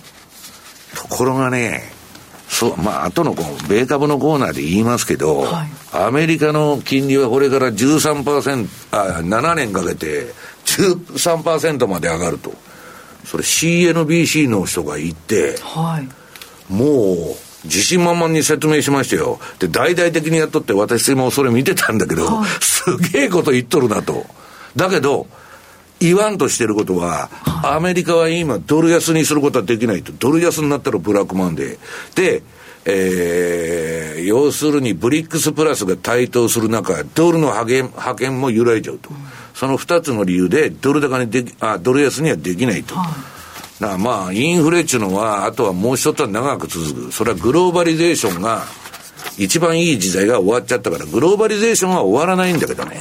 Speaker 2: ところがね、そう、まあ、後のこう、米株のコーナーで言いますけど、はい、アメリカの金利はこれから13%、あ、7年かけて13%まで上がると。それ CNBC の人が言って、はい、もう、自信満々に説明しましたよ。で、大々的にやっとって私もそれ見てたんだけど、はい、すげえこと言っとるなと。だけど、言わんとしてることは、アメリカは今ドル安にすることはできないと。ドル安になったらブラックマンデー。で、えー、要するにブリックスプラスが台頭する中、ドルの派遣派遣も揺らいじゃうと。その二つの理由で、ドル高にでき、あ、ドル安にはできないと。まあ、インフレっていうのは、あとはもう一つは長く続く。それはグローバリゼーションが、一番いい時代が終わっちゃったから、グローバリゼーションは終わらないんだけどね。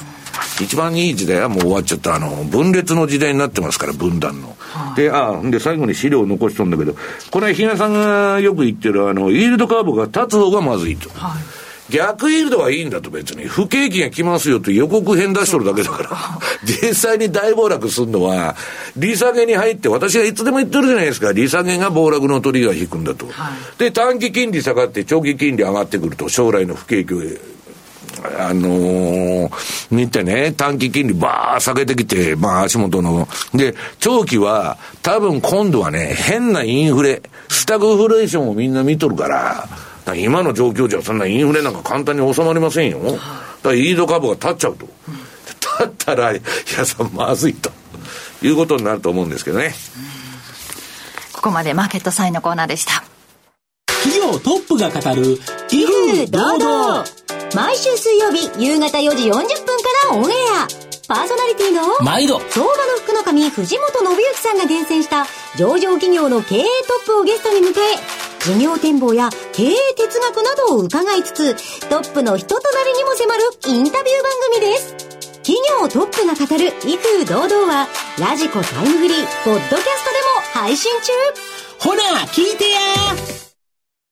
Speaker 2: 一番いい時代はもう終わっちゃった、あの、分裂の時代になってますから、分断の。はい、で、あ、で、最後に資料を残しとんだけど、これ、比嘉さんがよく言ってる、あの、イールドカーブが立つ方がまずいと。はい逆イールドはいいんだと別に。不景気が来ますよと予告編出しとるだけだから。実際に大暴落するのは、利下げに入って、私がいつでも言ってるじゃないですか。利下げが暴落のトリガー引くんだと。はい、で、短期金利下がって長期金利上がってくると、将来の不景気をあのー、見てね、短期金利ばー下げてきて、まあ足元の。で、長期は、多分今度はね、変なインフレ、スタグフレーションをみんな見とるから今の状況じゃそんなインフレなんか簡単に収まりませんよ。だからイード株が立っちゃうと。立ったら、いやさんまずいと。いうことになると思うんですけどね。
Speaker 4: ここまでマーケットサインのコーナーでした。
Speaker 1: 企業トップが語る、威風堂々
Speaker 6: 毎週水曜日夕方4時40分からオンエア。パーソナリティの
Speaker 1: 毎度
Speaker 6: 相場の福の神藤本信之さんが厳選した上場企業の経営トップをゲストに迎え、事業展望や経営哲学などを伺いつつ、トップの人となりにも迫るインタビュー番組です。企業トップが語る威風堂々は、ラジコタイムフリー、ポッドキャストでも配信中
Speaker 1: ほら、聞いてや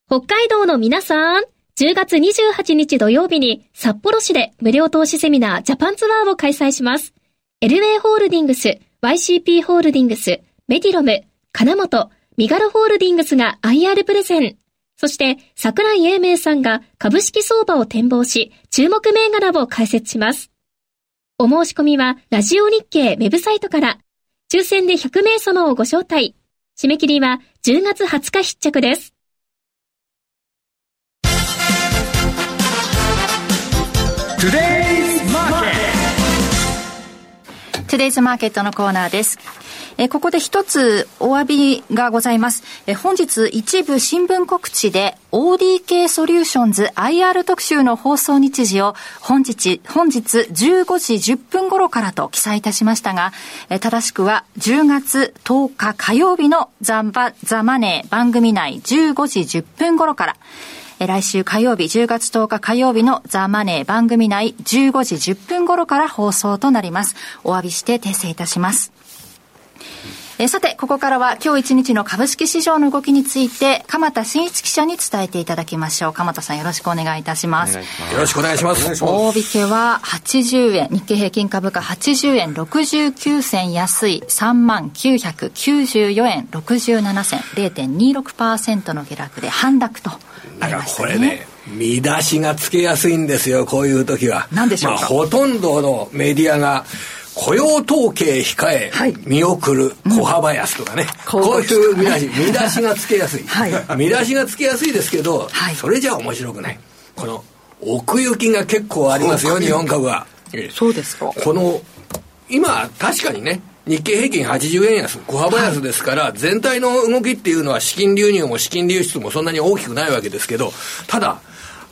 Speaker 7: 北海道の皆さん、10月28日土曜日に札幌市で無料投資セミナージャパンツアーを開催します。エルウェイホールディングス、YCP ホールディングス、メディロム、金本、ミガロホールディングスが IR プレゼン。そして、桜井英明さんが株式相場を展望し、注目銘柄を解説します。お申し込みは、ラジオ日経ウェブサイトから、抽選で100名様をご招待。締め切りは10月20日必着です。
Speaker 4: Today's Market Today's Market のコーナーです。えここで一つお詫びがございます。え本日一部新聞告知で ODK ソリューションズ IR 特集の放送日時を本日、本日15時10分頃からと記載いたしましたが、え正しくは10月10日火曜日のザバ・ザマネー番組内15時10分頃から、来週火曜日10月10日火曜日のザ・マネー番組内15時10分頃から放送となります。お詫びして訂正いたします。えさて、ここからは今日一日の株式市場の動きについて、鎌田新一記者に伝えていただきましょう。鎌田さんよろしくお願いいたします。よ
Speaker 2: ろしくお願いします。
Speaker 4: 大引けは80円、日経平均株価80円。69銭安い。3万994円。67銭、0.26%の下落で反落と
Speaker 8: だからこれね、見出しがつけやすいんですよ、こういう時は。
Speaker 4: 何でしょう
Speaker 8: まあ、ほとんどのメディアが、雇用統計控え、はい、見送る小幅安とかね、うん、こういう見出し、見出しがつけやすい。はい、見出しがつけやすいですけど、はい、それじゃ面白くない。この、奥行きが結構ありますよ、日本株は。
Speaker 4: そうですか。
Speaker 8: この、今、確かにね、日経平均80円安、小幅安ですから、全体の動きっていうのは資金流入も資金流出もそんなに大きくないわけですけど、ただ、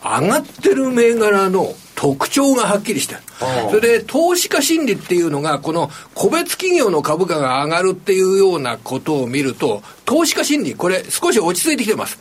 Speaker 8: 上がってる銘柄の特徴がはっきりしてる。それで、投資家心理っていうのが、この個別企業の株価が上がるっていうようなことを見ると、投資家心理、これ少し落ち着いてきてます。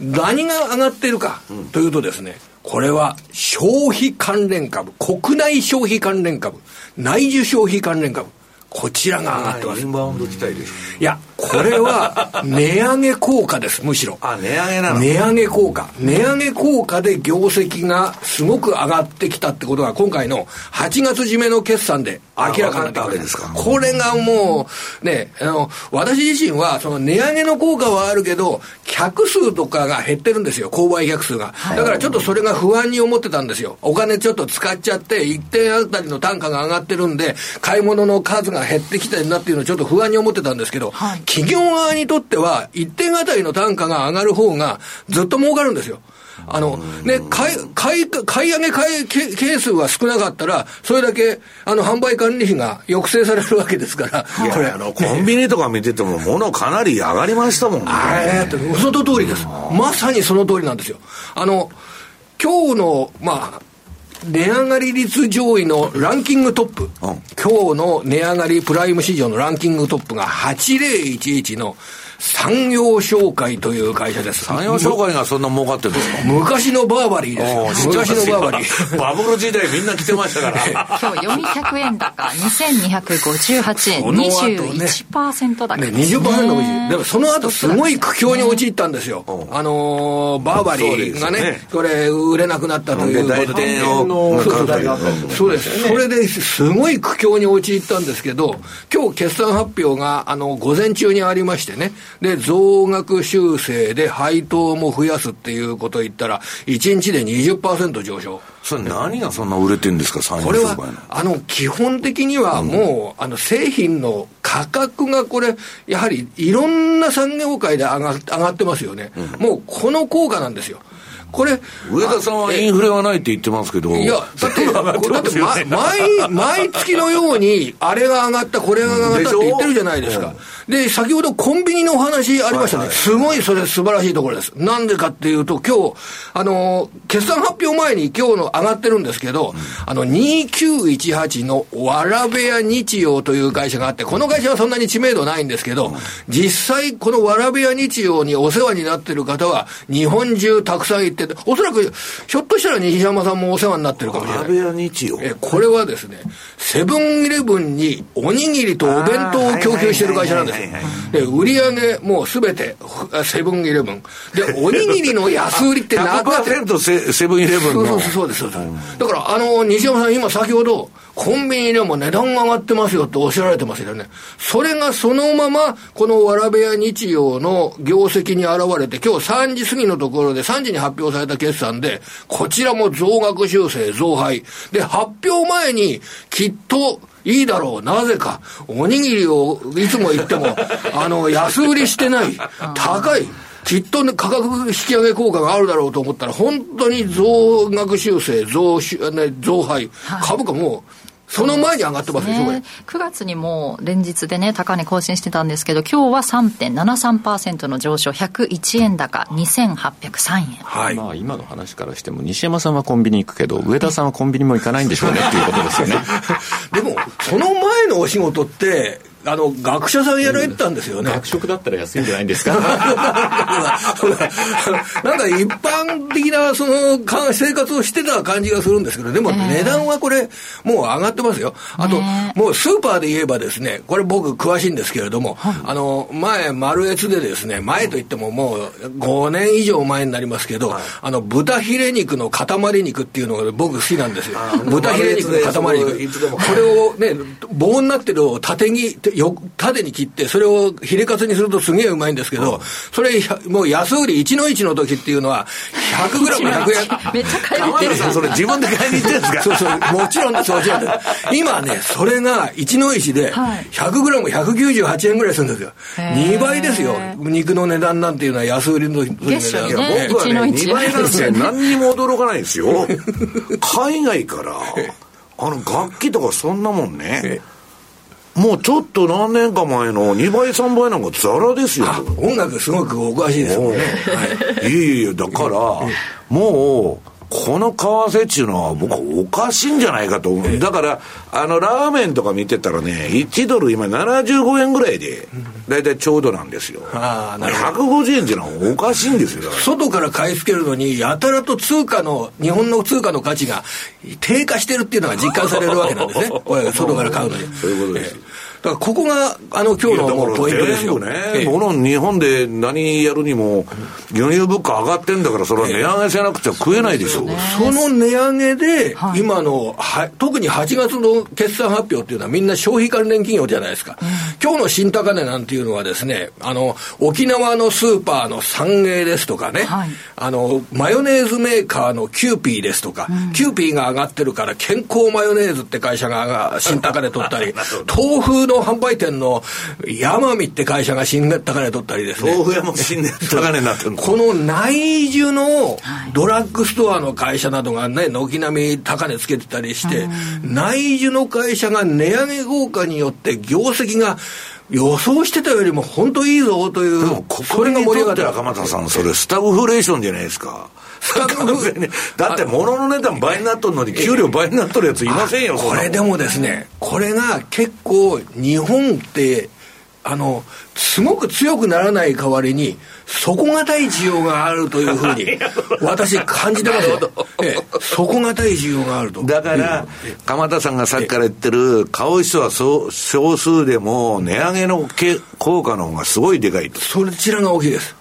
Speaker 8: 何が上がっているかというとですね、これは消費関連株、国内消費関連株、内需消費関連株。こちらが上がってます。インバウンド期待です。いや、これは値上げ効果です、むしろ。
Speaker 2: あ、値上げなの？
Speaker 8: 値上げ効果。値上げ効果で業績がすごく上がってきたってことが、今回の8月締めの決算で明らかになったわけですか。これがもう、ね、あの、私自身は、その値上げの効果はあるけど、客数とかが減ってるんですよ、購買客数が。だからちょっとそれが不安に思ってたんですよ。お金ちょっと使っちゃって、1点あたりの単価が上がってるんで、買い物の数が減ってきてるなっていうのをちょっと不安に思ってたんですけど、はい、企業側にとっては、1点あたりの単価が上がる方がずっと儲かるんですよ。あの、ね、買い、買い、買い上げ買い係数が少なかったら、それだけ、あの、販売管理費が抑制されるわけですから。
Speaker 2: これ、あの、コンビニとか見てても、物かなり上がりましたもんね。
Speaker 8: ええ、その通りです。まさにその通りなんですよ。あの、今日の、まあ、値上がり率上位のランキングトップ、うん、今日の値上がりプライム市場のランキングトップが8011の産業商会という会社です。
Speaker 2: 産業商会がそんな儲かってるんですか？
Speaker 8: 昔のバーバリーですよ。昔のバーバリ
Speaker 2: ー。バブル時代みんな来てましたから。
Speaker 4: 今日400円高、2258円、21%高、ね。ね、20%
Speaker 8: でもその後すごい苦境に陥ったんですよ。あのバーバリーがね、これ売れなくなったということで。そうです。それですごい苦境に陥ったんですけど、今日決算発表があの午前中にありましてね、で、増額修正で配当も増やすっていうことを言ったら、1日で20%上昇。
Speaker 2: それ何がそんな売れてるんですか、
Speaker 8: これは、あの、基本的にはもう、うん、あの、製品の価格がこれ、やはりいろんな産業界で上が上がってますよね。うん、もうこの効果なんですよ。これ、
Speaker 2: 上田さんはインフレはないって言ってますけど、
Speaker 8: いや、だって、だって毎、毎月のように、あれが上がった、これが上がったって言ってるじゃないですか。で、先ほどコンビニのお話ありましたね。すごいそれ素晴らしいところです。なんでかっていうと、今日、あの、決算発表前に今日の上がってるんですけど、あの、2918のわらべや日曜という会社があって、この会社はそんなに知名度ないんですけど、実際このわらべや日曜にお世話になってる方は、日本中たくさん行ってて、おそらく、ひょっとしたら西山さんもお世話になってるかもしれない。
Speaker 2: 日曜
Speaker 8: え、これはですね、セブンイレブンにおにぎりとお弁当を供給してる会社なんです。で、売り上げもうすべてセブンイレブン。で、おにぎりの安売りって なくなって。
Speaker 2: セセブンイレブン
Speaker 8: の。そうそうそうです、そうです。だから、あの、西山さん、今先ほど、コンビニでも値段が上がってますよっておっしゃられてますよね。それがそのまま、このわらべや日曜の業績に現れて、今日3時過ぎのところで3時に発表された決算で、こちらも増額修正、増配。で、発表前に、きっと、いいだろう。なぜか。おにぎりをいつも言っても、あの、安売りしてない。高い。きっとね、価格引き上げ効果があるだろうと思ったら、本当に増額修正、増、ね、増配、株価もその前に上がってますでしょ、ね、
Speaker 4: 9月にも連日でね、高値更新してたんですけど、今日は3.73%の上昇、101円高、2803円。
Speaker 3: はい。まあ、今の話からしても、西山さんはコンビニ行くけど、上田さんはコンビニも行かないんでしょうねっていうことですよね。
Speaker 8: でも、その前のお仕事って、あの、学者さんやられてたんですよね。
Speaker 3: 学食だったら安いんじゃないんですか？なん
Speaker 8: か一般的な、その、生活をしてた感じがするんですけど、でも値段はこれ、もう上がってますよ。あと、もうスーパーで言えばですね、これ僕詳しいんですけれども、あの、前、丸越でですね、前といってももう5年以上前になりますけど、あの、豚ヒレ肉の塊肉っていうのが僕好きなんですよ。豚ヒレ肉の塊肉。これをね、棒になってる縦に、よ縦に切って、それをヒレカツにするとすげえうまいんですけど、それ、もう安売り1の1の時っていうのは、100グラム100円。
Speaker 4: めっちゃ買いに行ってる。
Speaker 2: それ自分で買いに行ってるんですか？
Speaker 8: そうそう、もちろんです、もちろんです。今ね、それが1の1で、100グラム198円ぐらいするんですよ。2倍ですよ。肉の値段なんていうのは安売りの値段。
Speaker 2: ね、僕はね、2倍なんて 何にも驚かないですよ。海外から、あの楽器とかそんなもんね。もうちょっと何年か前の2倍3倍なんかザラですよ。
Speaker 8: 音楽すごくおかしいですもんね、
Speaker 2: はい、いえいえだからもうこの為替っていうのは僕はおかしいんじゃないかと思う。だから、あの、ラーメンとか見てたらね、1ドル今75円ぐらいで、だいたいちょうどなんですよ。ああ、なるほど。150円っていうのはおかしいんですよ。
Speaker 8: 外から買い付けるのに、やたらと通貨の、日本の通貨の価値が低下してるっていうのが実感されるわけなんですね。外から買うのに。
Speaker 2: そういうことです。
Speaker 8: えーだからここが、あの、今日のポイントですよ。
Speaker 2: ね、この日本で何やるにも、輸入物価上がってんだから、それは値上げせなくちゃ食えないでしょ。
Speaker 8: その値上げで、今の、は特に8月の決算発表っていうのはみんな消費関連企業じゃないですか。今日の新高値なんていうのはですね、あの、沖縄のスーパーのサンエーですとかね、はい、あの、マヨネーズメーカーのキューピーですとか、うん、キューピーが上がってるから健康マヨネーズって会社が新高値取ったり、豆腐のの販売店のヤマミって会社が新高値取ったりですね。
Speaker 2: 豆腐屋も新高値になってる
Speaker 8: この内需のドラッグストアの会社などがね、軒並み高値つけてたりして、内需の会社が値上げ豪華によって業績が予想してたよりも本当いいぞという、
Speaker 2: ここれが盛り上がって赤俣さん、それスタグフレーションじゃないですか。だって物の値段倍になっとるのに給料倍になっとるやついませんよ
Speaker 8: これでもですねこれが結構日本ってあのすごく強くならない代わりに底堅い需要があるというふうに 私感じてますよ、ええ、底堅い需要があると。
Speaker 2: だから鎌田さんがさっきから言ってる買う人は少数でも値上げの効果の方がすごいでかいと。
Speaker 8: そちらが大きいです。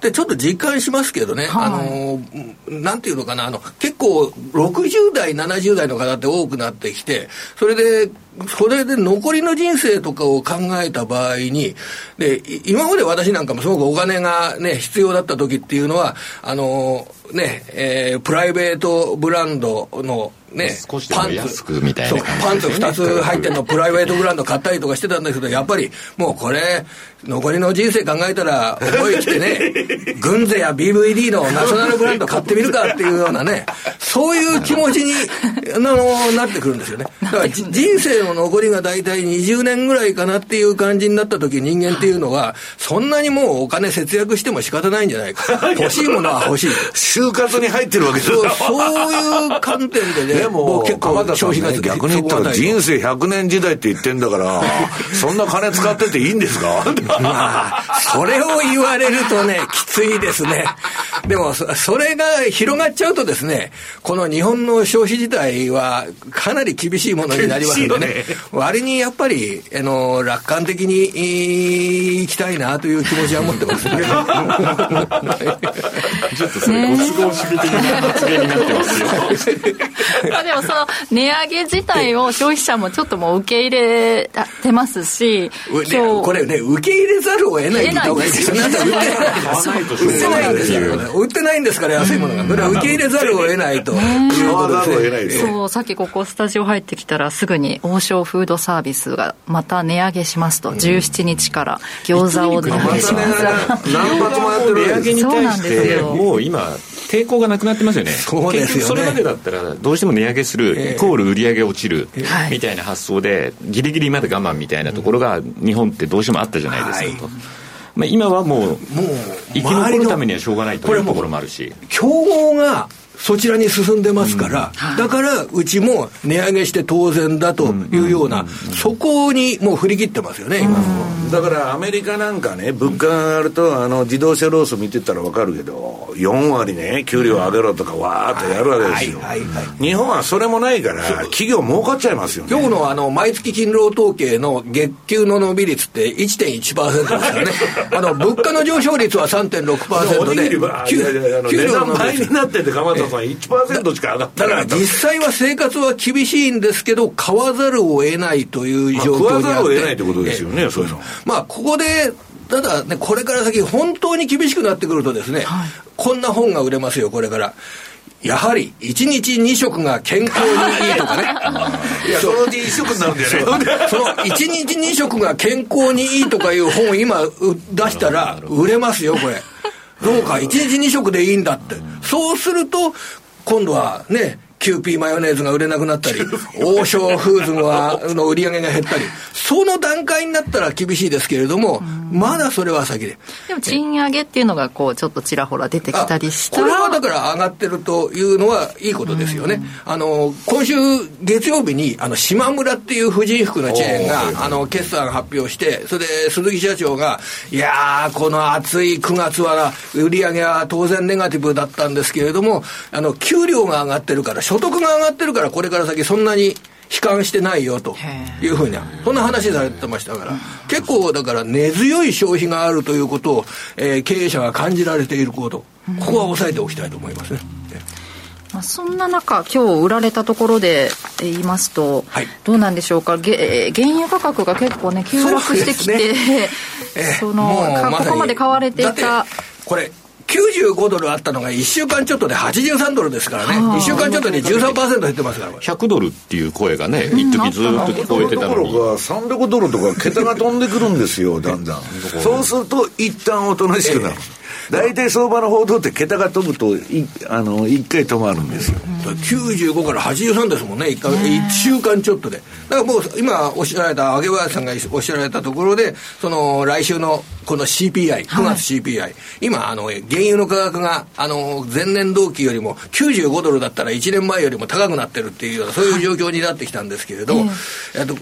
Speaker 8: でちょっと実感しますけどね、はい、あのなんていうのかなあの結構60代70代の方って多くなってきてそれでそれで残りの人生とかを考えた場合にで今まで私なんかもすごくお金がね、必要だった時っていうのは、あの、ね、えー、プライベートブランドのね、
Speaker 3: 少しでも安くみたいな、ね、
Speaker 8: パンツ2つ入ってんのプライベートブランド買ったりとかしてたんだけど、やっぱりもうこれ、残りの人生考えたら、思い切ってね、軍勢や BVD のナショナルブランド買ってみるかっていうようなね、そういう気持ちにあのなってくるんですよね。だから人生の残りが大体20年ぐらいかなっていう感じになった時人間っていうのは、そんなにもうお金節約しても仕方ないんじゃないか。欲しいものは欲しい。
Speaker 2: 就活に入ってるわけです
Speaker 8: そうそういう観点でね、
Speaker 2: でも結構消費が、ね、逆に言ったら人生100年時代って言ってんだから、そんな金使ってていいんですか？
Speaker 8: まあ、それを言われるとね、きついですね。でも、それが広がっちゃうとですね、この日本の消費自体はかなり厳しいものになりますのでね、割にやっぱり、あの、楽観的にいきたいなという気持ちは持ってますね。
Speaker 3: ちょっとそれご都合主義的な発言になってますよ。
Speaker 4: まあでもその値上げ自体を消費者もちょっともう受け入れてますし、
Speaker 8: これね、受け入れざるを得ないって言った方がいいですよ。売ってないんですよ。売ってないんですから安いものが。これは受け入れざるを得ないということで
Speaker 4: す。そう、さっきここスタジオ入ってきたらすぐに王将フードサービスがまた値上げしますと、17日から餃子を値上げします。
Speaker 2: 何発もやってる
Speaker 3: 値上げに対してもう今抵抗がなくなってますよね。
Speaker 8: そうですよね。
Speaker 3: それまでだったらどうしても値上げする、イコール売り上げ落ちる、みたいな発想でギリギリまで我慢みたいなところが日本ってどうしてもあったじゃないですかと。まあ、今はもう、もう生き残るためにはしょうがないというところもあるし。
Speaker 8: 競合がそちらに進んでますから、うん。だからうちも値上げして当然だというような、そこにもう振り切ってますよね、今
Speaker 2: だからアメリカなんかね、物価が上がると、あの自動車労組見てたら分かるけど、4割ね、給料上げろとか、わーっとやるわけですよ、日本はそれもないから、企業儲かっちゃいますよね。
Speaker 8: 今日のあの毎月勤労統計の月給の伸び率って1.1%ですからね、あの物価の上昇率は3.6%で、
Speaker 2: 給料の倍になってて、鎌田さん、1%しか上がって
Speaker 8: ないだから実際は生活は厳しいんですけど、買わざるを得ないという状況にあって、
Speaker 2: 買わざるを得ないってことですよね、そういうの。
Speaker 8: まあ、ここでただね、これから先、本当に厳しくなってくるとですね、はい、こんな本が売れますよ、これから。やはり、1日2食が健康にいいとかね。
Speaker 2: いや、そのうち1食になるんだよ
Speaker 8: ね。その1日2食が健康にいいとかいう本を今出したら、売れますよ、これ。どうか、1日2食でいいんだって。そうすると、今度はね、キューピーマヨネーズが売れなくなったり、王将フーズのの売り上げが減ったり、その段階になったら厳しいですけれども、まだそれは先で。
Speaker 4: でも賃上げっていうのが、こう、ちょっとちらほら出てきたりした
Speaker 8: これはだから上がってるというのはいいことですよね。あの、今週月曜日に、あの、島村っていう婦人服のチェーンが、あの、決算発表して、それで鈴木社長が、いやー、この暑い9月は、売り上げは当然ネガティブだったんですけれども、あの、給料が上がってるから、所得が上がってるからこれから先そんなに悲観してないよというふうにそんな話されてましたから、結構だから根強い消費があるということを、えー、経営者が感じられていることここは押さえておきたいと思いますね。
Speaker 4: まあ、そんな中、今日売られたところで言いますと、はい、どうなんでしょうか、げ原油価格が結構ね、急落してきて、そ、ね、の、ここまで買われていた。
Speaker 8: これ95ドルあったのが1週間ちょっとで83ドルですからね、1週間ちょっとで13%減ってますから、
Speaker 3: 100ドルっていう声がね、一時ずっと聞こえてたのに。
Speaker 2: 300ドルとか、桁が飛んでくるんですよ、だんだん。そうすると、一旦おとなしくなる。大体相場の報道って桁が飛ぶといあの1回止まるんですよ、
Speaker 8: 95から83ですもんね。1, か1週間ちょっとで。だからもう今おっしゃられた揚林さんがおっしゃられたところでその来週のこの CPI、9月 CPI、はい、今、あの、原油の価格が、あの、前年同期よりも95ドルだったら1年前よりも高くなってるっていうような、そういう状況になってきたんですけれど、はい、え。っと、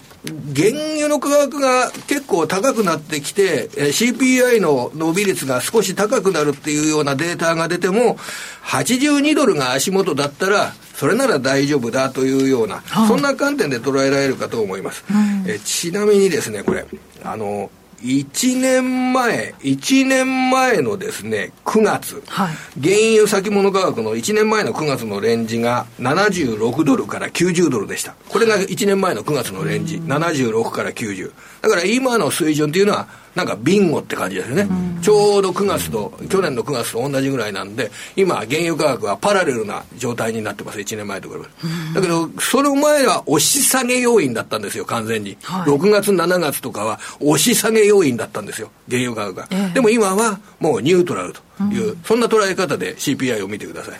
Speaker 8: 原油の価格が結構高くなってきて、CPI の伸び率が少し高くなるっていうようなデータが出ても、82ドルが足元だったら、それなら大丈夫だというような、そんな観点で捉えられるかと思います。うん、えちなみにですね、これ、あの、1年前、1年前のですね、9月、はい、原油先物価格の1年前の9月のレンジが76ドルから90ドルでした。これが1年前の9月のレンジ、76から90。だから今の水準というのは、なんかビンゴって感じですよね、ちょうど9月と、去年の9月と同じぐらいなんで、今、原油価格はパラレルな状態になってます、1年前と比べて。だけど、その前は押し下げ要因だったんですよ、完全に。はい、6月、7月とかは押し下げ要因だったんですよ、原油価格が。えー、でも今はもうニュートラルという、うん、そんな捉え方で CPI を見てください。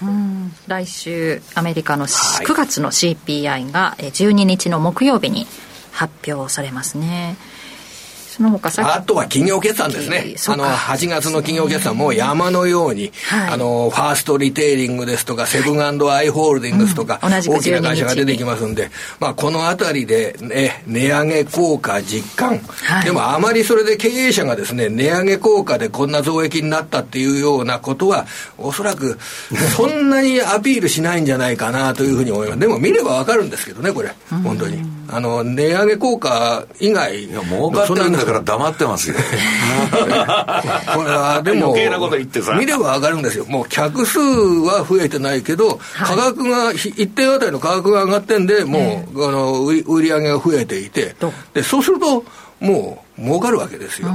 Speaker 4: 来週、アメリカの、はい、9月の CPI が12日の木曜日に発表されますね。
Speaker 8: その他さあとは企業決算ですね。あの、8月の企業決算も山のように、はい、あの、ファーストリテイリングですとか、セブンアイ・ホールディングスとか、うん、大きな会社が出てきますんで、まあ、このあたりで、ね、値上げ効果実感、はい、でもあまりそれで経営者がですね、値上げ効果でこんな増益になったっていうようなことは、おそらく、そんなにアピールしないんじゃないかなというふうに思います。でも見ればわかるんですけどね、これ、本当に。あの、値上げ効果以外、い
Speaker 2: や、儲かってるんだから黙ってますよ。これ
Speaker 8: は、でも、余計なこと言ってさ。見れば上がるんですよ。もう客数は増えてないけど、価格が、一定あたりの価格が上がってんで、もう、あの、売り上げが増えていて、で、そうすると、もう儲かるわけですよ。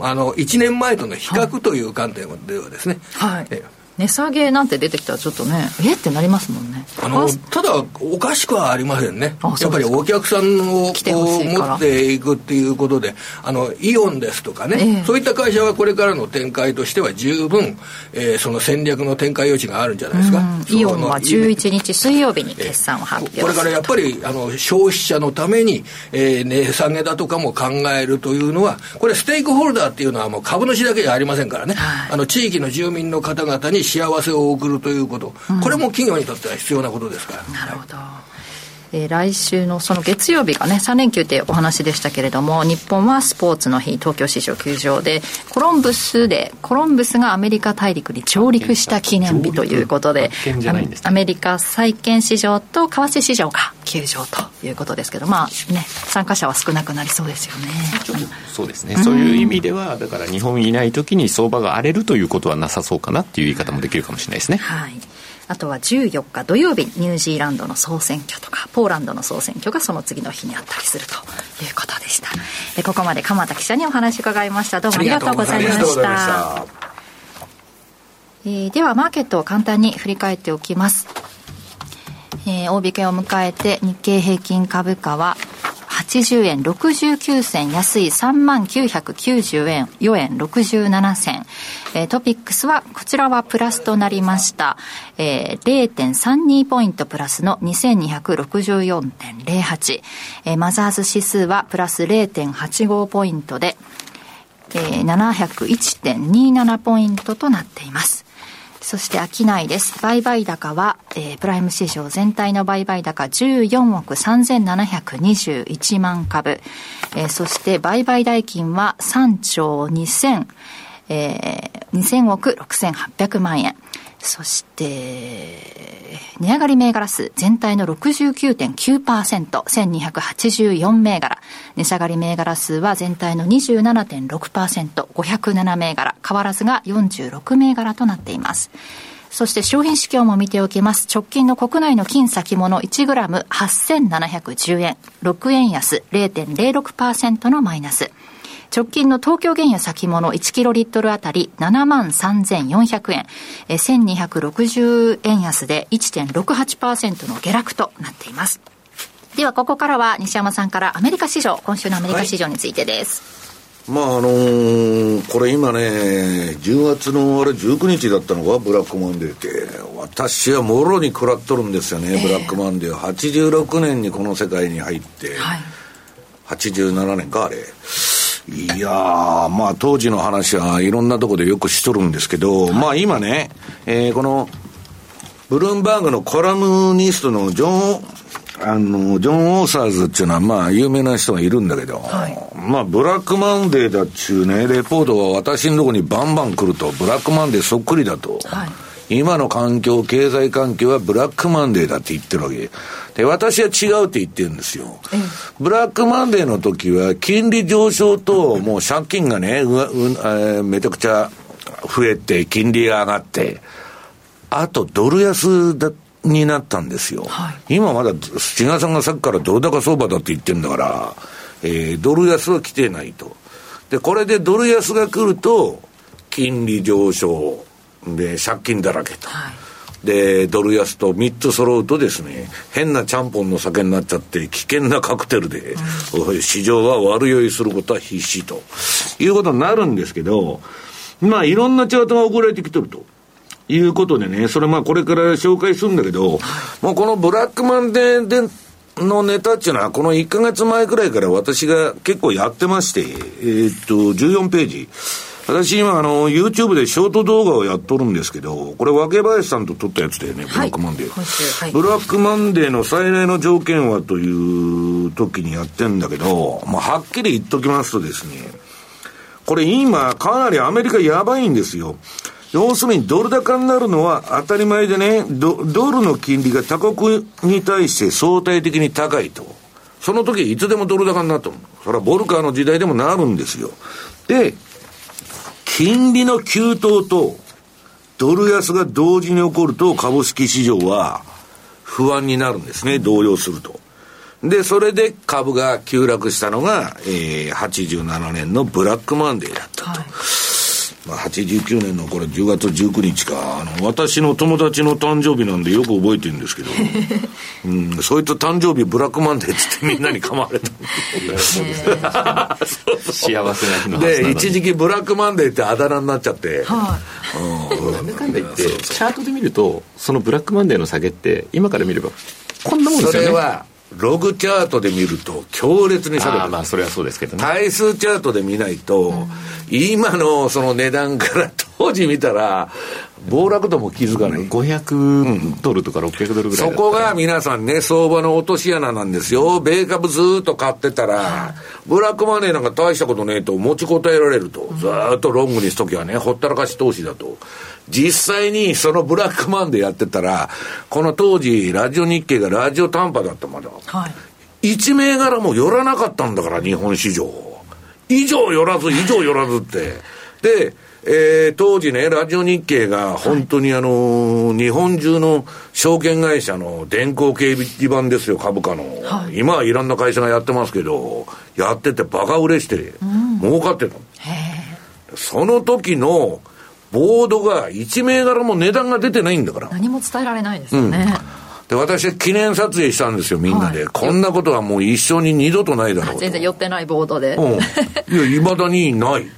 Speaker 8: あの、1年前との比較という観点ではですね。
Speaker 4: はい。値下げなんて出てきたらちょっとねえ？ってなりますもんね。
Speaker 8: あのただおかしくはありませんね。やっぱりお客さんを持っていくっていうことであのイオンですとかね、えー、そういった会社はこれからの展開としては十分、えー、その戦略の展開余地があるんじゃないですか。
Speaker 4: イオンは11日水曜日に決算を発表、
Speaker 8: えー、これからやっぱりあの消費者のために、えー、値下げだとかも考えるというのはこれステークホルダーっていうのはもう株主だけじゃありませんからね、はい、あの地域の住民の方々に幸せを送るということ、うん、これも企業にとっては必要なことですから。
Speaker 4: なるほど、えー、来週のその月曜日がね3連休ってお話でしたけれども日本はスポーツの日東京市場休場でコロンブスでコロンブスがアメリカ大陸に上陸した記念日ということでアメリカ債券市場と為替市場が休場ということですけどまあね参加者は少なくなりそうですよね。
Speaker 3: そうですね、そういう意味ではだから日本いない時に相場が荒れるということはなさそうかなっていう言い方もできるかもしれないですね。
Speaker 4: はいあとは14日土曜日ニュージーランドの総選挙とかポーランドの総選挙がその次の日にあったりするということでした。でここまで鎌田記者にお話伺いました。どうもありがとうございました。えー、ではマーケットを簡単に振り返っておきます。えー、大引けを迎えて日経平均株価は80円69銭安い3万990円4円67銭、えー、トピックスはこちらはプラスとなりました、えー、0.32ポイントプラスの2264.08、えー、マザーズ指数はプラス0.85ポイントで、えー、701.27ポイントとなっています。そして商いです。売買高は、えー、プライム市場全体の売買高14億3721万株。えー、そして売買代金は3兆2000、えー、2000億6800万円。そして、値上がり銘柄数全体の69.9%、1284銘柄。値下がり銘柄数は全体の27.6%、507銘柄。変わらずが46銘柄となっています。そして商品指標も見ておきます。直近の国内の金先物 1g8710 円、6円安0.06%のマイナス。直近の東京原油先物1キロリットルあたり7万3400円、え1260円安で1.68%の下落となっています。ではここからは西山さんからアメリカ市場、今週のアメリカ市場についてです。
Speaker 2: はい、まああのー、これ今ね、10月のあれ19日だったのがブラックマンデーって、私はもろに食らっとるんですよね、えー、ブラックマンデー。86年にこの世界に入って、はい、87年か、あれ。いやー、まあ当時の話はいろんなところでよくしとるんですけど、はい、まあ今ね、えー、この、ブルームバーグのコラムニストのジョン、あの、ジョン・オーサーズっていうのは、まあ、有名な人がいるんだけど、はい、まあ、ブラックマンデーだっちゅうね、レポートは私のとこにバンバン来ると、ブラックマンデーそっくりだと。はい今の環境、経済環境はブラックマンデーだって言ってるわけ。で、私は違うって言ってるんですよ。ブラックマンデーの時は、金利上昇と、もう借金がね、ううえめちゃくちゃ増えて、金利が上がって、あとドル安だになったんですよ。はい、今まだ、七賀さんがさっきからドル高相場だって言ってるんだから、えー、ドル安は来てないと。で、これでドル安が来ると、金利上昇、で、借金だらけと。はいで、ドル安と3つ揃うとですね、変なちゃんぽんの酒になっちゃって、危険なカクテルで、うん、市場は悪酔いすることは必至ということになるんですけど、まあ、いろんなチャートが送られてきてると。いうことでね、それまあこれから紹介するんだけど、もうこのブラックマンデーでのネタっていうのは、この1か月前くらいから私が結構やってまして、えー、っと、14ページ。私今あの、YouTube でショート動画をやっとるんですけど、これ若林さんと撮ったやつだよね、ブラックマンデー。はい、ブラックマンデーの最大の条件はという時にやってんだけど、まあ、はっきり言っときますとですね、これ今かなりアメリカやばいんですよ。要するにドル高になるのは当たり前でね、ドドルの金利が他国に対して相対的に高いと。その時いつでもドル高になった。それはボルカーの時代でもなるんですよ。で、金利の急騰とドル安が同時に起こると株式市場は不安になるんですね、動揺すると。で、それで株が急落したのが、えー、87年のブラックマンデーだったと。はいまあ、89年のこれ10月19日か、あの、私の友達の誕生日なんでよく覚えてるんですけど、うん、そいつ誕生日ブラックマンデーっつってみんなにからかわれた。
Speaker 3: 幸せな日の
Speaker 2: で、一時期ブラックマンデーってあだ名になっちゃって。
Speaker 3: はい、うん。なんだかんだ言って、チャートで見ると、そのブラックマンデーの下げって、今から見れば、こんなもんですよね。
Speaker 2: それは、ログチャートで見ると強烈に下げて
Speaker 3: まあそれはそうですけど
Speaker 2: ね対数チャートで見ないと、うん、今のその値段から当時見たら暴落度も気づかない。
Speaker 3: 500ドルとか600ドルぐら
Speaker 2: い、そこが皆さんね、相場の落とし穴なんですよ。米株ずっと買ってたら、ブラックマネーなんか大したことねえと持ちこたえられると。ずっとロングにしときはね、ほったらかし投資だと。実際にそのブラックマンでやってたら、この当時、ラジオ日経がラジオ短波だったまだ。はい。1銘柄も寄らなかったんだから、日本市場。以上寄らず、以上寄らずって。で、えー、当時ね、ラジオ日経が本当にあのーはい、日本中の証券会社の電光警備基盤ですよ、株価の。はい、今はいろんな会社がやってますけど、やっててバカ売れして、うん、儲かってた。その時の、ボードが1銘柄も値段が出てないんだから。
Speaker 4: 何も伝えられないですよね。
Speaker 2: うん、で、私記念撮影したんですよ、みんなで。はい、こんなことはもう一生に二度とないだろう
Speaker 4: 全然寄ってないボードで。
Speaker 2: うん。いや、いまだにない。へ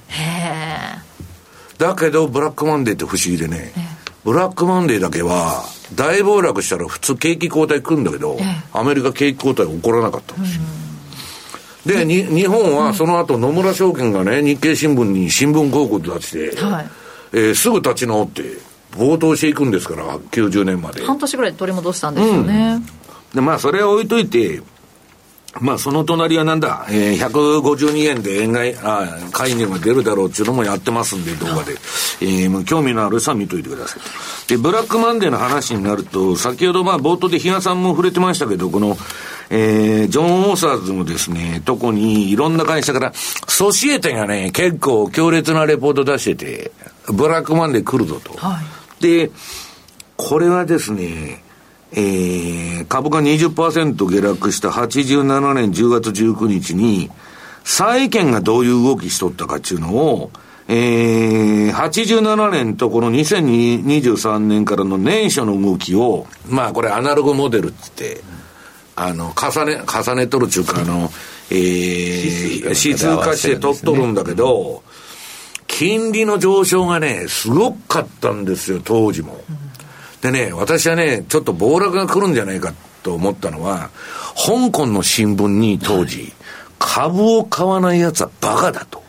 Speaker 2: だけど、ブラックマンデーって不思議でね。ブラックマンデーだけは、大暴落したら普通景気後退来るんだけど、アメリカ景気後退起こらなかったんですよ。で、に、日本はその後野村証券がね、日経新聞に新聞広告出して、はいえー、すぐ立ち直って、暴騰していくんですから、90年まで。
Speaker 4: 半年ぐらい取り戻したんですよね。
Speaker 2: うん、で、まあ、それは置いといて、まあ、その隣はなんだ、えー、152円で円買い、あ介入が出るだろうっていうのもやってますんで、動画で。えー、興味のある人は見といてください。で、ブラックマンデーの話になると、先ほどまあ、冒頭で比嘉さんも触れてましたけど、この、えー、ジョン・オーサーズもですね、特にいろんな会社から、ソシエテがね、結構強烈なレポート出してて、ブラックマンデー来るぞと。はい、で、これはですね、えー、株価20%下落した87年10月19日に、債券がどういう動きしとったかっていうのを、えー、87年とこの2023年からの年初の動きを、まあこれアナログモデルって言って、あの、重ね、重ねとるっていうか、あの、えー、指数化して取っとるんだけど、金利の上昇がね、すごかったんですよ、当時も。でね、私はね、ちょっと暴落が来るんじゃないかと思ったのは、香港の新聞に当時、株を買わない奴はバカだと。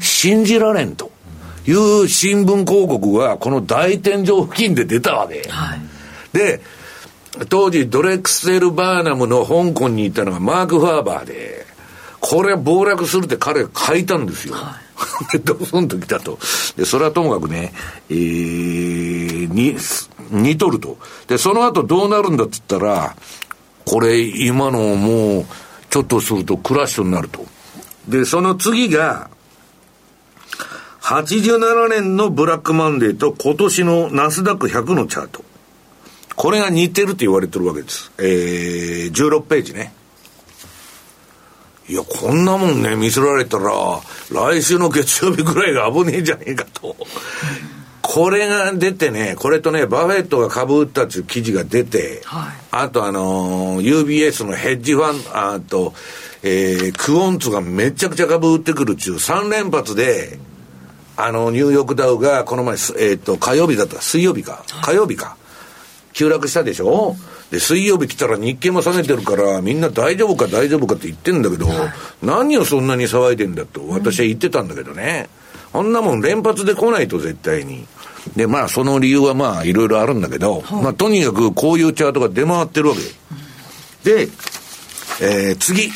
Speaker 2: 信じられんと。いう新聞広告がこの大天井付近で出たわけ。はい、で、当時ドレクセル・バーナムの香港に行ったのがマーク・ファーバーで、これは暴落するって彼が書いたんですよ。はい で、ドスンと来たと。で、それはともかくね、えー、に、似とると。で、その後どうなるんだって言ったら、これ、今のもう、ちょっとするとクラッシュになると。で、その次が、87年のブラックマンデーと今年のナスダック100のチャート。これが似てると言われてるわけです。えー、16ページね。いや、こんなもんね、見せられたら、来週の月曜日ぐらいが危ねえんじゃねえかと。これが出てね、これとね、バフェットが株売ったっていう記事が出て、はい、あとあのー、UBS のヘッジファン、あと、えー、クオンツがめちゃくちゃ株売ってくるっちゅう3連発で、あの、ニューヨークダウがこの前、えっ、ー、と、火曜日だった、水曜日か、火曜日か、急落したでしょ、うで、水曜日来たら日経も下げてるから、みんな大丈夫か大丈夫かって言ってんだけど、何をそんなに騒いでんだと、私は言ってたんだけどね。こんなもん連発で来ないと絶対に。で、まあ、その理由はまあ、いろいろあるんだけど、まあ、とにかくこういうチャートが出回ってるわけ。で、えー、次。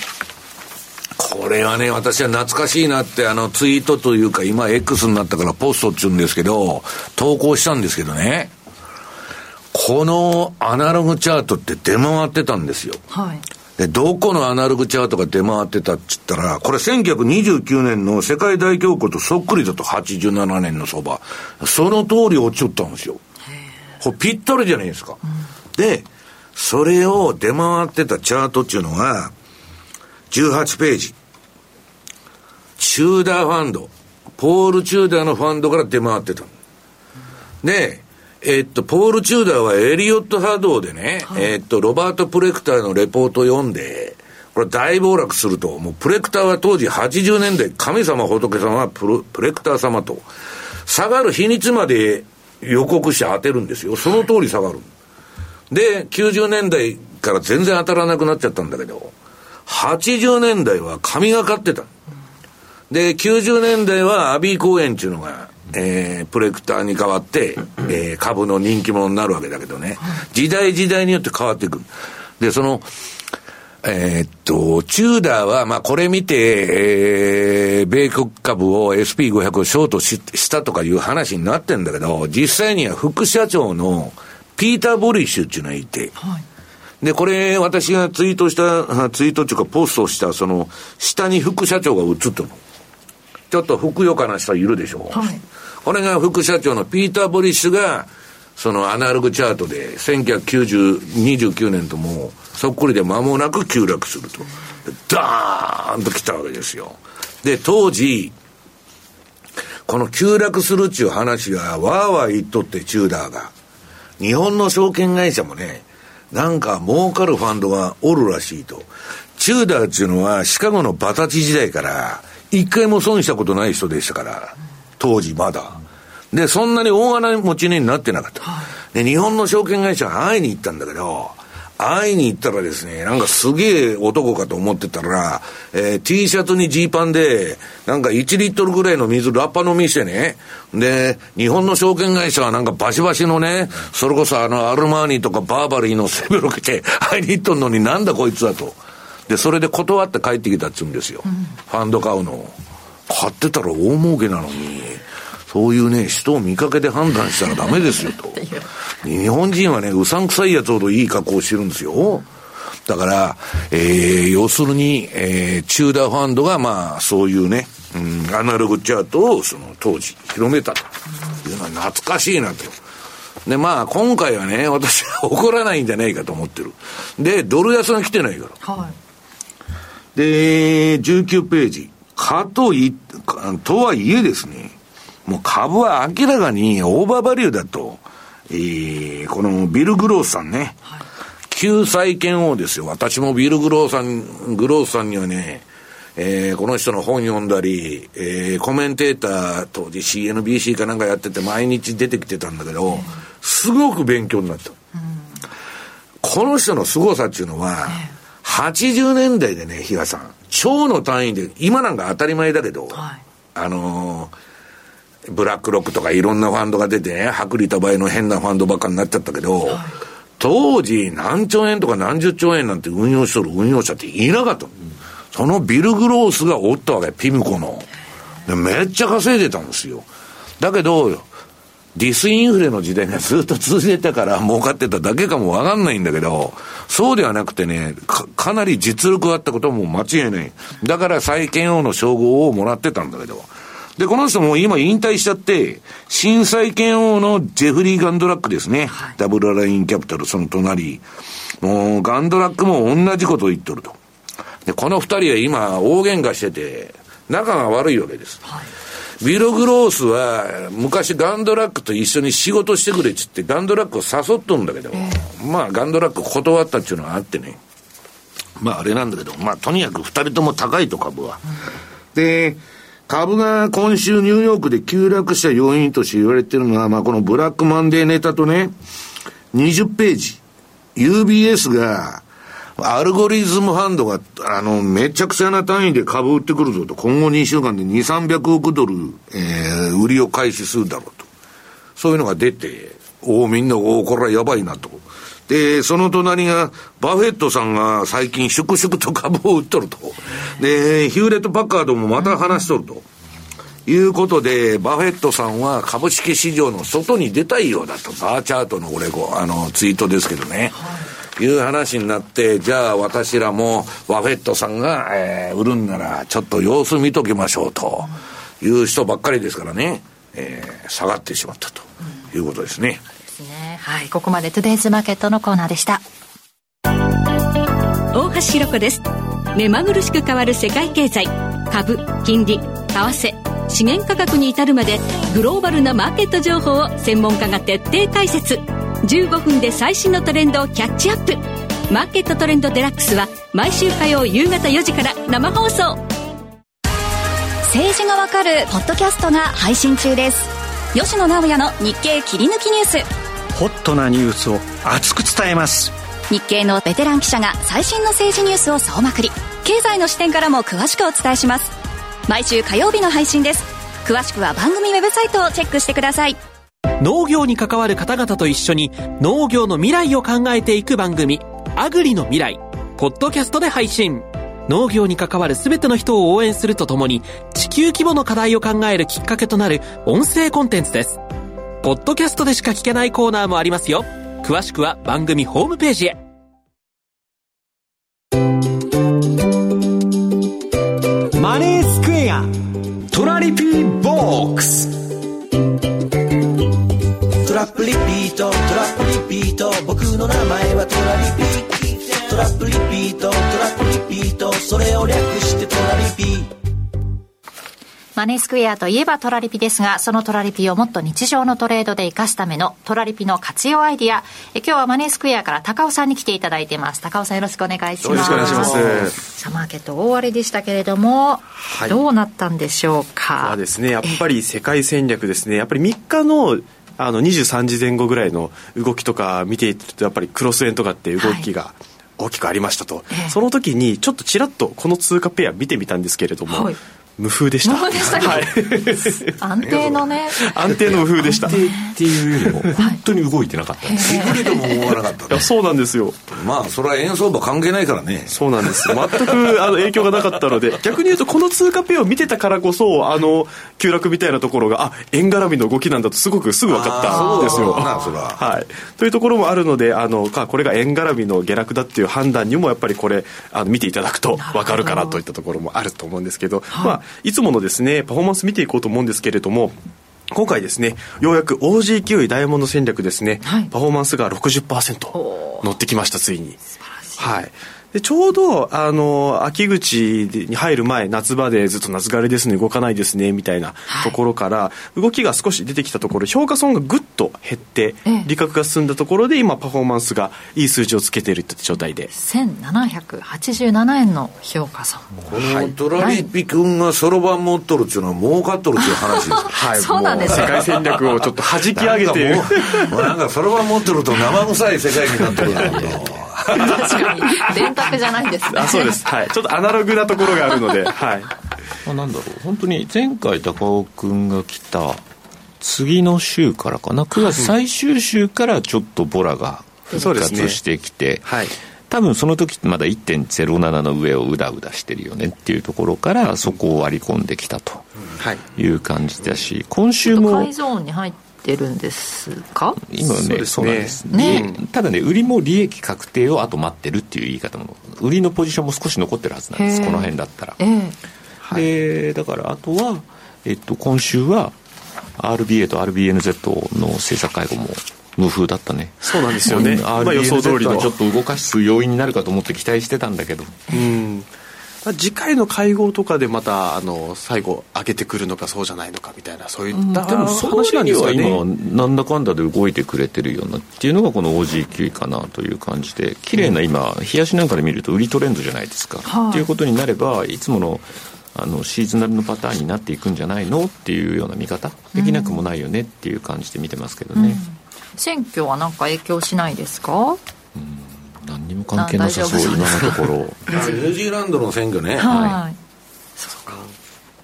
Speaker 2: これはね、私は懐かしいなって、あの、ツイートというか、今 X になったからポストっちゅうんですけど、投稿したんですけどね。このアナログチャートって出回ってたんですよ。はい。で、どこのアナログチャートが出回ってたっつったら、これ1929年の世界大恐慌とそっくりだと87年の相場。その通り落ちちゃったんですよ。これぴったりじゃないですか。うん、で、それを出回ってたチャートっていうのが、18ページ。チューダーファンド。ポール・チューダーのファンドから出回ってた。で、えっと、ポール・チューダーはエリオット波動でね、はい、えっと、ロバート・プレクターのレポートを読んで、これ大暴落すると、もうプレクターは当時80年代、神様仏様はプロプレクター様と、下がる日にちまで予告して当てるんですよ。その通り下がる。で、90年代から全然当たらなくなっちゃったんだけど、80年代は神がかってた。で、90年代はアビー公園っていうのが、えー、プレクターに変わって、えー、株の人気者になるわけだけどね、時代時代によって変わっていく。で、その、えー、っと、チューダーは、まあ、これ見て、えー、米国株を SP500 をショートししたとかいう話になってんだけど、実際には副社長のピーター・ボリッシュっていうのがいて、はい、で、これ、私がツイートした、ツイートっていうかポストした、その、下に副社長が映ってるの。ちょっとふくよかな人いるでしょう。はいこれが副社長のピーター・ボリッシュが、そのアナログチャートで、1929年ともう、そっくりで間もなく急落すると。ダーンと来たわけですよ。で、当時、この急落するっていう話が、わーわー言っとって、チューダーが。日本の証券会社もね、なんか儲かるファンドがおるらしいと。チューダーっていうのは、シカゴのバタチ時代から、一回も損したことない人でしたから。当時まだ。で、そんなに大金持ちになってなかった。で、日本の証券会社が会いに行ったんだけど、会いに行ったらですね、なんかすげえ男かと思ってたら、えー、T シャツにジーパンで、なんか1リットルぐらいの水ラッパ飲みしてね、で、日本の証券会社はなんかバシバシのね、それこそあのアルマーニとかバーバリーの背広着て、会いに行っとんのになんだこいつだと。で、それで断って帰ってきたっつうんですよ。うん、ファンド買うの買ってたら大儲けなのに、そういうね、人を見かけで判断したらダメですよと。日本人はね、うさんくさいやつほどいい格好をしてるんですよ。だから、えー、要するに、えー、チューダーファンドが、まあ、そういうね、うん、アナログチャートを、その、当時、広めたというのは懐かしいなと。で、まあ、今回はね、私は怒らないんじゃないかと思ってる。で、ドル安が来てないから。はい。で、19ページ。かとい、とはいえですね、もう株は明らかにオーバーバリューだと、えー、このビル・グロースさんね、はい、旧債権王ですよ。私もビル・グローさん、グロースさんにはね、えー、この人の本読んだり、えー、コメンテーター、当時 CNBC かなんかやってて毎日出てきてたんだけど、すごく勉強になった。うん、この人の凄さっていうのは、80年代でね、比嘉さん、超の単位で、今なんか当たり前だけど、はい、あのーブラックロックとかいろんなファンドが出てね、薄利多売の変なファンドばっかになっちゃったけど、はい、当時何兆円とか何十兆円なんて運用しとる運用者っていなかった。うん、そのビル・グロースがおったわけ、ピムコの。めっちゃ稼いでたんですよ。だけど、ディスインフレの時代が ずっと続いてたから儲かってただけかもわかんないんだけど、そうではなくてね、か、かなり実力があったことも間違いない。だから債権王の称号をもらってたんだけど、で、この人も今引退しちゃって、震災権王のジェフリー・ガンドラックですね。はい、ダブルラインキャピタル、その隣。もう、ガンドラックも同じことを言っとると。で、この二人は今、大喧嘩してて、仲が悪いわけです。はいビル・グロースは、昔ガンドラックと一緒に仕事してくれっつって、ガンドラックを誘っとるんだけど、えー、まあ、ガンドラック断ったっていうのがあってね。まあ、あれなんだけど、まあ、とにかく二人とも高いと株は。うん、で、株が今週ニューヨークで急落した要因として言われてるのは、まあ、このブラックマンデーネタとね、20ページ、UBS が、アルゴリズムファンドが、あの、めちゃくちゃな単位で株売ってくるぞと、今後2週間で2、300億ドル、えー、売りを開始するだろうと。そういうのが出て、おお、みんな、おお、これはやばいなと。で、その隣が、バフェットさんが最近、粛々と株を売っとると。で、ヒューレット・パッカードも手放しとると。いうことで、バフェットさんは株式市場の外に出たいようだと。バーチャートの俺、あの、ツイートですけどね。はいいう話になって、じゃあ私らもバフェットさんが、えー、売るんならちょっと様子見ときましょうという人ばっかりですからね、えー、下がってしまったということですね。
Speaker 4: ですね。はい。ここまでトゥデイズマーケットのコーナーでした。
Speaker 5: 大橋ひろ子です。目まぐるしく変わる世界経済、株、金利、為替、資源価格に至るまでグローバルなマーケット情報を専門家が徹底解説。15分で最新のトレンドをキャッチアップ。マーケットトレンドデラックスは毎週火曜夕方4時から生放送。
Speaker 9: 政治がわかるポッドキャストが配信中です。吉野直也の日経切り抜きニュース。
Speaker 10: ホットなニュースを熱く伝えます。
Speaker 9: 日経のベテラン記者が最新の政治ニュースを総まくり。経済の視点からも詳しくお伝えします。毎週火曜日の配信です。詳しくは番組ウェブサイトをチェックしてください
Speaker 1: 農業に関わる方々と一緒に農業の未来を考えていく番組、アグリの未来、ポッドキャストで配信。農業に関わる全ての人を応援するとともに、地球規模の課題を考えるきっかけとなる音声コンテンツです。ポッドキャストでしか聞けないコーナーもありますよ。詳しくは番組ホームページへ。
Speaker 10: マネースクエアトラリピーボックス
Speaker 11: ラップリピートトラップリピート僕の名前はトラリピトラップリピートトラップリピートそれを略してトラリピ
Speaker 4: マネースクエアといえばトラリピですが、そのトラリピをもっと日常のトレードで活かすためのトラリピの活用アイディア。え今日はマネースクエアから高尾さんに来ていただいています。高尾さんよろしくお願いします。よろしくお願いします。さあ、マーケット大荒れでしたけれども、はい、どうなったんでしょうか。
Speaker 12: そうですね、やっぱり世界戦略ですね。やっぱり3日のあの23時前後ぐらいの動きとか見ているとやっぱりクロス円とかって動きが大きくありましたと、はい、その時にちょっとちらっとこの通貨ペア見てみたんですけれども、はい無風でした。
Speaker 4: 無風でしたはい、安定のね。
Speaker 12: 安定の無風でした。安
Speaker 3: 定っていうよりも、本当に動いてなかったです。
Speaker 2: ゆりとも思わなかった、
Speaker 12: ね、そうなんですよ。
Speaker 2: まあ、それは円相場関係ないからね。
Speaker 12: そうなんです。全くあの影響がなかったので、逆に言うと、この通貨ペアを見てたからこそ、あの、急落みたいなところが、あ、円絡みの動きなんだとすごくすぐ分かったんですよ。はい。というところもあるので、あの、か、これが円絡みの下落だっていう判断にも、やっぱりこれ、あの、見ていただくと分かるかなといったところもあると思うんですけど、まあ、いつものですねパフォーマンス見ていこうと思うんですけれども今回ですねようやく OG9 ダイヤモンド戦略ですね、はい、パフォーマンスが60%乗ってきましたついに。はいでちょうどあの秋口に入る前夏場でずっと夏枯れですね動かないですねみたいなところから、はい、動きが少し出てきたところ評価損がぐっと減って利確が進んだところで今パフォーマンスがいい数字をつけているという状態で。
Speaker 4: 1787円の評価損。
Speaker 2: このトラリピ君がそろばん持っとるっていうのは儲かっとるっていう話です
Speaker 4: はいそうなんです。
Speaker 12: 世界戦略をちょっと弾き上げて。いる
Speaker 2: なんかそろばん持ってると生臭い世界になってるんだけど
Speaker 4: 確かに。電卓じゃないですね。
Speaker 12: あそうです。はい。ちょっとアナログなところがあるので はい、
Speaker 3: まあ、なんだろう。本当に前回高尾君が来た次の週からかな？9月最終週からちょっとボラが復活してきて、ね、はい。多分その時まだ1.07の上をうだうだしてるよねっていうところからそこを割り込んできたとい。う感じだし、今週も
Speaker 4: 買いゾーンに入ってるんですか？
Speaker 3: 今ねそうなんです。ね。ただね売りも利益確定をあと待ってるっていう言い方も売りのポジションも少し残ってるはずなんです。この辺だったら、えー、でだからあとは、えっと、今週は RBA と RBNZ の政策会合も無風だったね。
Speaker 12: そうなんですよね、
Speaker 3: まあ、予想通りの。ちょっと動かす要因になるかと思って期待してたんだけど。
Speaker 12: うん次回の会合とかでまたあの最後上げてくるのかそうじゃないのかみたいなそういった話なんですかね、
Speaker 3: うん、今なんだかんだで動いてくれてるようなっていうのがこの OG9 かなという感じで綺麗な今冷やしなんかで見ると売りトレンドじゃないですか、はい、っていうことになればいつものあのシーズナルのパターンになっていくんじゃないのっていうような見方。できなくもないよねっていう感じで見てますけどね、うん、
Speaker 4: 選挙は何か影響しないですか、
Speaker 3: うん何にも関係なさそう今のところ。ニ
Speaker 2: ュージーランドの選挙ね。はい、
Speaker 12: そうか。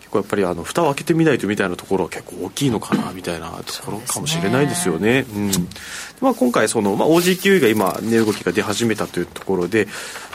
Speaker 12: 結構やっぱりあの蓋を開けてみないとみたいなところは結構大きいのかなみたいなところかもしれないですよね。うん。まあ、今回その、まあ、OG9 が今値動きが出始めたというところで、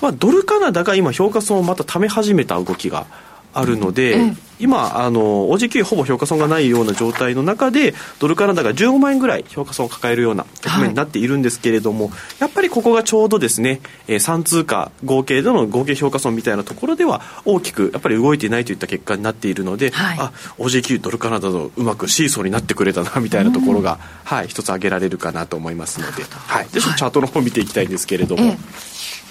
Speaker 12: まあ、ドルカナダが今評価損をまたため始めた動きがあるので、うん、今あの OG9 ほぼ評価損がないような状態の中でドルカナダが15万円ぐらい評価損を抱えるような局面になっているんですけれども、はい、やっぱりここがちょうどですね、えー、3通貨合計での合計評価損みたいなところでは大きくやっぱり動いていないといった結果になっているので、はい、あ OG9 ドルカナダのうまくシーソーになってくれたなみたいなところが、はい、一つ挙げられるかなと思いますので、はい、でちょっとチャートの方見ていきたいんですけれども。ええ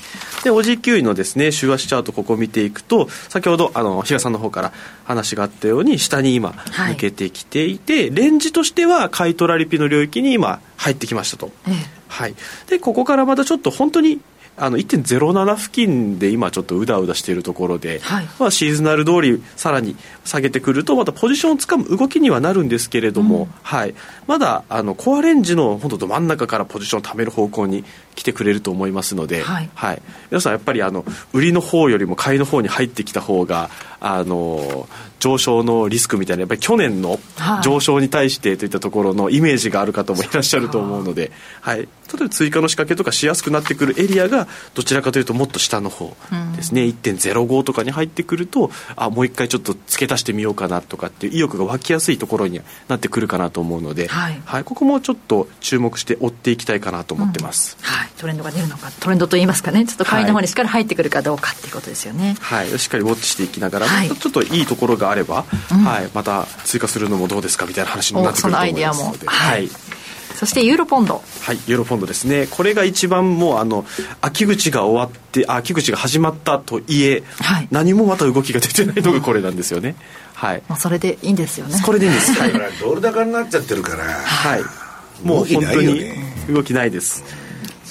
Speaker 12: で、おじ9位のですね、週足チャートここ見ていくと、先ほど、あの、比嘉さんの方から話があったように、下に今、抜けてきていて、はい、レンジとしては、買い取られピの領域に今、入ってきましたと。ええ、はい。で、ここからまたちょっと本当にあの1.07付近で今ちょっとうだうだしているところで、はい、まあ、シーズナル通りさらに下げてくるとまたポジションをつかむ動きにはなるんですけれども、うん、はい、まだあのコアレンジの本当ど真ん中からポジションを貯める方向に来てくれると思いますので、はい、はい、皆さんやっぱりあの売りの方よりも買いの方に入ってきた方があの上昇のリスクみたいなやっぱり去年の上昇に対してといったところのイメージがある方もいらっしゃると思うので、はい、例えば追加の仕掛けとかしやすくなってくるエリアがどちらかというともっと下の方ですね、うん、1.05とかに入ってくるとあもう一回ちょっと付け足してみようかなとかっていう意欲が湧きやすいところになってくるかなと思うので、はい、はい、ここもちょっと注目して追っていきたいかなと思ってます。
Speaker 4: うん。はい、トレンドが出るのかトレンドといいますかね。ちょっと買いの方にしっかり入ってくるかどうかっていうことですよね。
Speaker 12: はい、しっかりウォッチしていきながら、はい、ちょっといいところがあれば、うん、はい、また追加するのもどうですかみたいな話になってくると思いますので。はい、
Speaker 4: そしてユーロポンド。
Speaker 12: はいユーロポンドですね。これが一番もうあの秋口が終わって秋口が始まったといえ、はい、何もまた動きが出てないのがこれなんですよね。はい、
Speaker 4: まあ、それでいいんですよね。
Speaker 12: これでいいんです。はい。
Speaker 2: ドル高になっちゃってるから。
Speaker 12: はい。もう本当に動きないです。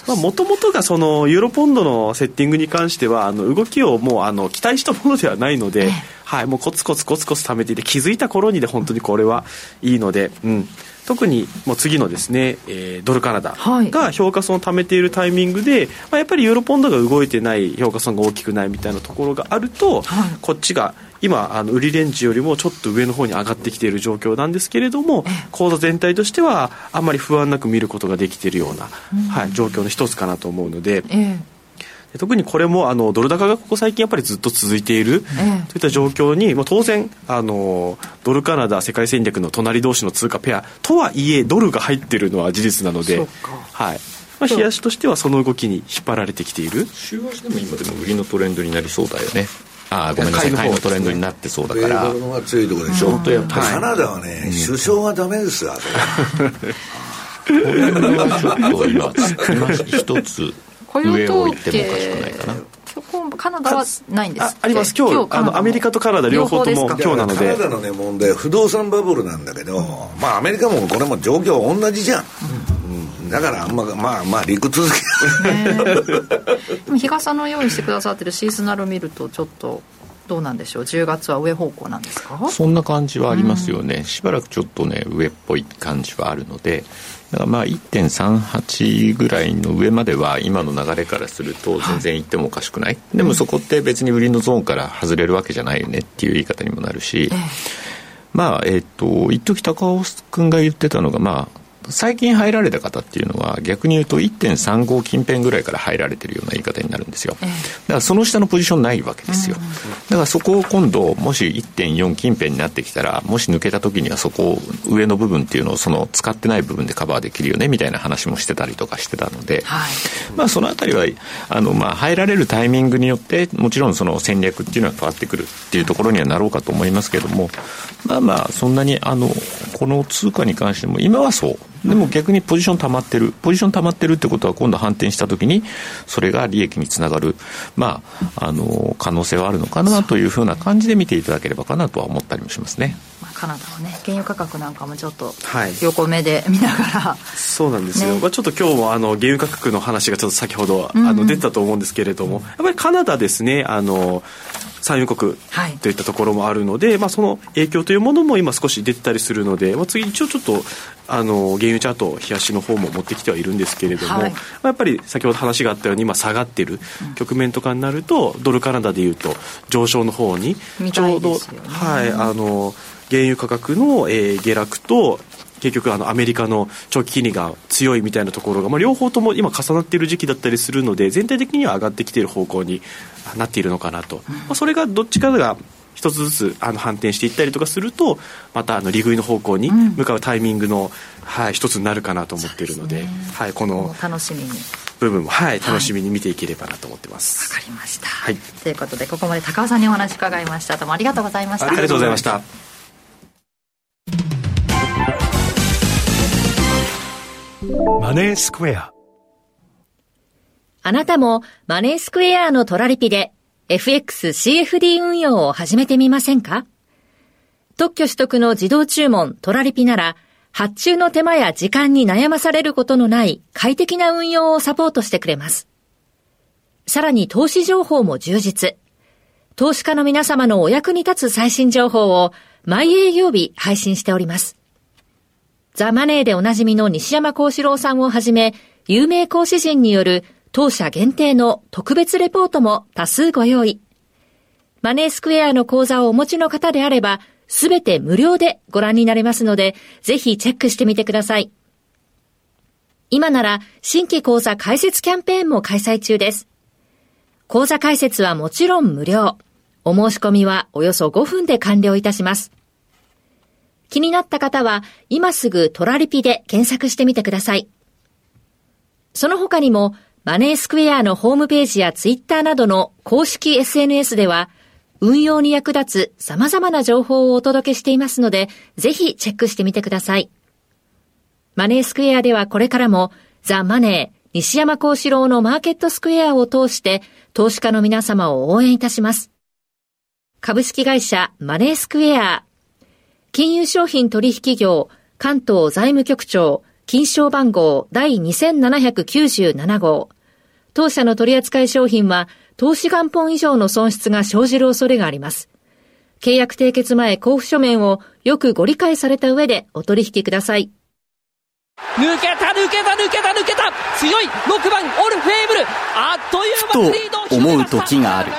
Speaker 12: もともとがそのユーロポンドのセッティングに関してはあの動きをもうあの期待したものではないので、はい、もうコツコツコツコツ貯めていて気づいた頃にで本当にこれはいいので、うん、特にもう次のですね、えー、ドルカナダが評価損を貯めているタイミングで、まあ、やっぱりユーロポンドが動いてない評価損が大きくないみたいなところがあると、はい、こっちが今あの売りレンジよりもちょっと上の方に上がってきている状況なんですけれども口座全体としてはあんまり不安なく見ることができているような、うん、はい、状況の一つかなと思うので。え特にこれもあのドル高がここ最近やっぱりずっと続いている、といった状況に、もう当然あのドルカナダ世界戦略の隣同士の通貨ペアとはいえドルが入っているのは事実なので、はい。まあ、冷やしとしてはその動きに引っ張られてきている。
Speaker 3: 週足でも今でも売りのトレンドになりそうだよね。あごめんなさい。買いのトレンドになってそうだから。
Speaker 2: 米ドルが強いところでしょ、うん、やっぱり。カナダはね、うん、首相はダメですよ
Speaker 3: これはちょっと今一つ上を行ってもおかしくないかな。
Speaker 4: カナダはないんですあ
Speaker 12: あります。今日あのアメリカとカナダ両方とも今日なので。
Speaker 2: カナダのね問題不動産バブルなんだけど、まあアメリカもこれも状況同じじゃん、うん、だからまあまあまあ陸続き、
Speaker 4: でも日傘の用意してくださってるシーズナルを見るとちょっとどうなんでしょう？10月は上方向なんですか？
Speaker 3: そんな感じはありますよね、うん、しばらくちょっとね上っぽい感じはあるのでだからまあ1.38ぐらいの上までは今の流れからすると全然行ってもおかしくない、はい、でもそこって別に売りのゾーンから外れるわけじゃないよねっていう言い方にもなるし、ええ、まあえっ、ー、と一時高尾君が言ってたのがまあ最近入られた方っていうのは逆に言うと1.35近辺ぐらいから入られてるような言い方になるんですよ。だからその下のポジションないわけですよ。だからそこを今度もし1.4近辺になってきたらもし抜けた時にはそこを上の部分っていうのをその使ってない部分でカバーできるよねみたいな話もしてたりとかしてたので、はい、まあそのあたりはあのまあ入られるタイミングによってもちろんその戦略っていうのは変わってくるっていうところにはなろうかと思いますけどもまあまあそんなにあのこの通貨に関しても今はそうでも逆にポジション溜まってる。ポジション溜まってるってことは今度反転した時にそれが利益につながる、まあ、あの可能性はあるのかなというふうな感じで見ていただければかなとは思ったりもしますね。
Speaker 4: まあ、カナダはね原油価格なんかもちょっと横目で見ながら、は
Speaker 12: い、そうなんですよ、ね、まあ、ちょっと今日もあの原油価格の話がちょっと先ほど、あの出たと思うんですけれども、やっぱりカナダですね。あの産油国といったところもあるので、はい、まあ、その影響というものも今少し出てたりするので、まあ、次一応ちょっとあの原油チャート冷やしの方も持ってきてはいるんですけれども、はい、まあ、やっぱり先ほど話があったように今下がってる局面とかになると、ドルカナダでいうと上昇の方にちょうど、ね、はいあの原油価格の、えー、下落と結局あのアメリカの長期金利が強いみたいなところが、まあ、両方とも今重なっている時期だったりするので全体的には上がってきている方向になっているのかなと、まあ、それがどっちかが一つずつあの反転していったりとかするとまたあの利食いの方向に向かうタイミングの、はい、一つになるかなと思っているので、ね、はい、この
Speaker 4: 楽しみに。
Speaker 12: 部分も、はい、楽しみに見ていければなと思ってます。
Speaker 4: わ、はい、かりました、はい、ということでここまで高尾さんにお話伺いました。どうもありがとうございました。
Speaker 12: ありがとうございました
Speaker 10: マネースクエア。
Speaker 5: あなたもマネースクエアのトラリピで FXCFD 運用を始めてみませんか？特許取得の自動注文トラリピなら発注の手間や時間に悩まされることのない快適な運用をサポートしてくれます。さらに投資情報も充実。投資家の皆様のお役に立つ最新情報を毎営業日配信しております。ザ・マネーでおなじみの西山幸四郎さんをはじめ、有名講師陣による当社限定の特別レポートも多数ご用意。マネースクエアの講座をお持ちの方であれば、すべて無料でご覧になれますので、ぜひチェックしてみてください。今なら新規講座開設キャンペーンも開催中です。講座開設はもちろん無料。お申し込みはおよそ5分で完了いたします。気になった方は、今すぐトラリピで検索してみてください。その他にも、マネースクエアのホームページやツイッターなどの公式 SNS では、運用に役立つ様々な情報をお届けしていますので、ぜひチェックしてみてください。マネースクエアではこれからも、ザ・マネー、西山幸四郎のマーケットスクエアを通して、投資家の皆様を応援いたします。株式会社マネースクエア金融商品取引業関東財務局長金賞番号第2797号。当社の取扱い商品は投資元本以上の損失が生じる恐れがあります。契約締結前交付書面をよくご理解された上でお取引ください。
Speaker 13: 抜けた抜けた抜けた抜けた強い6番オルフェーブルあっという間にリード
Speaker 14: と思う時がある。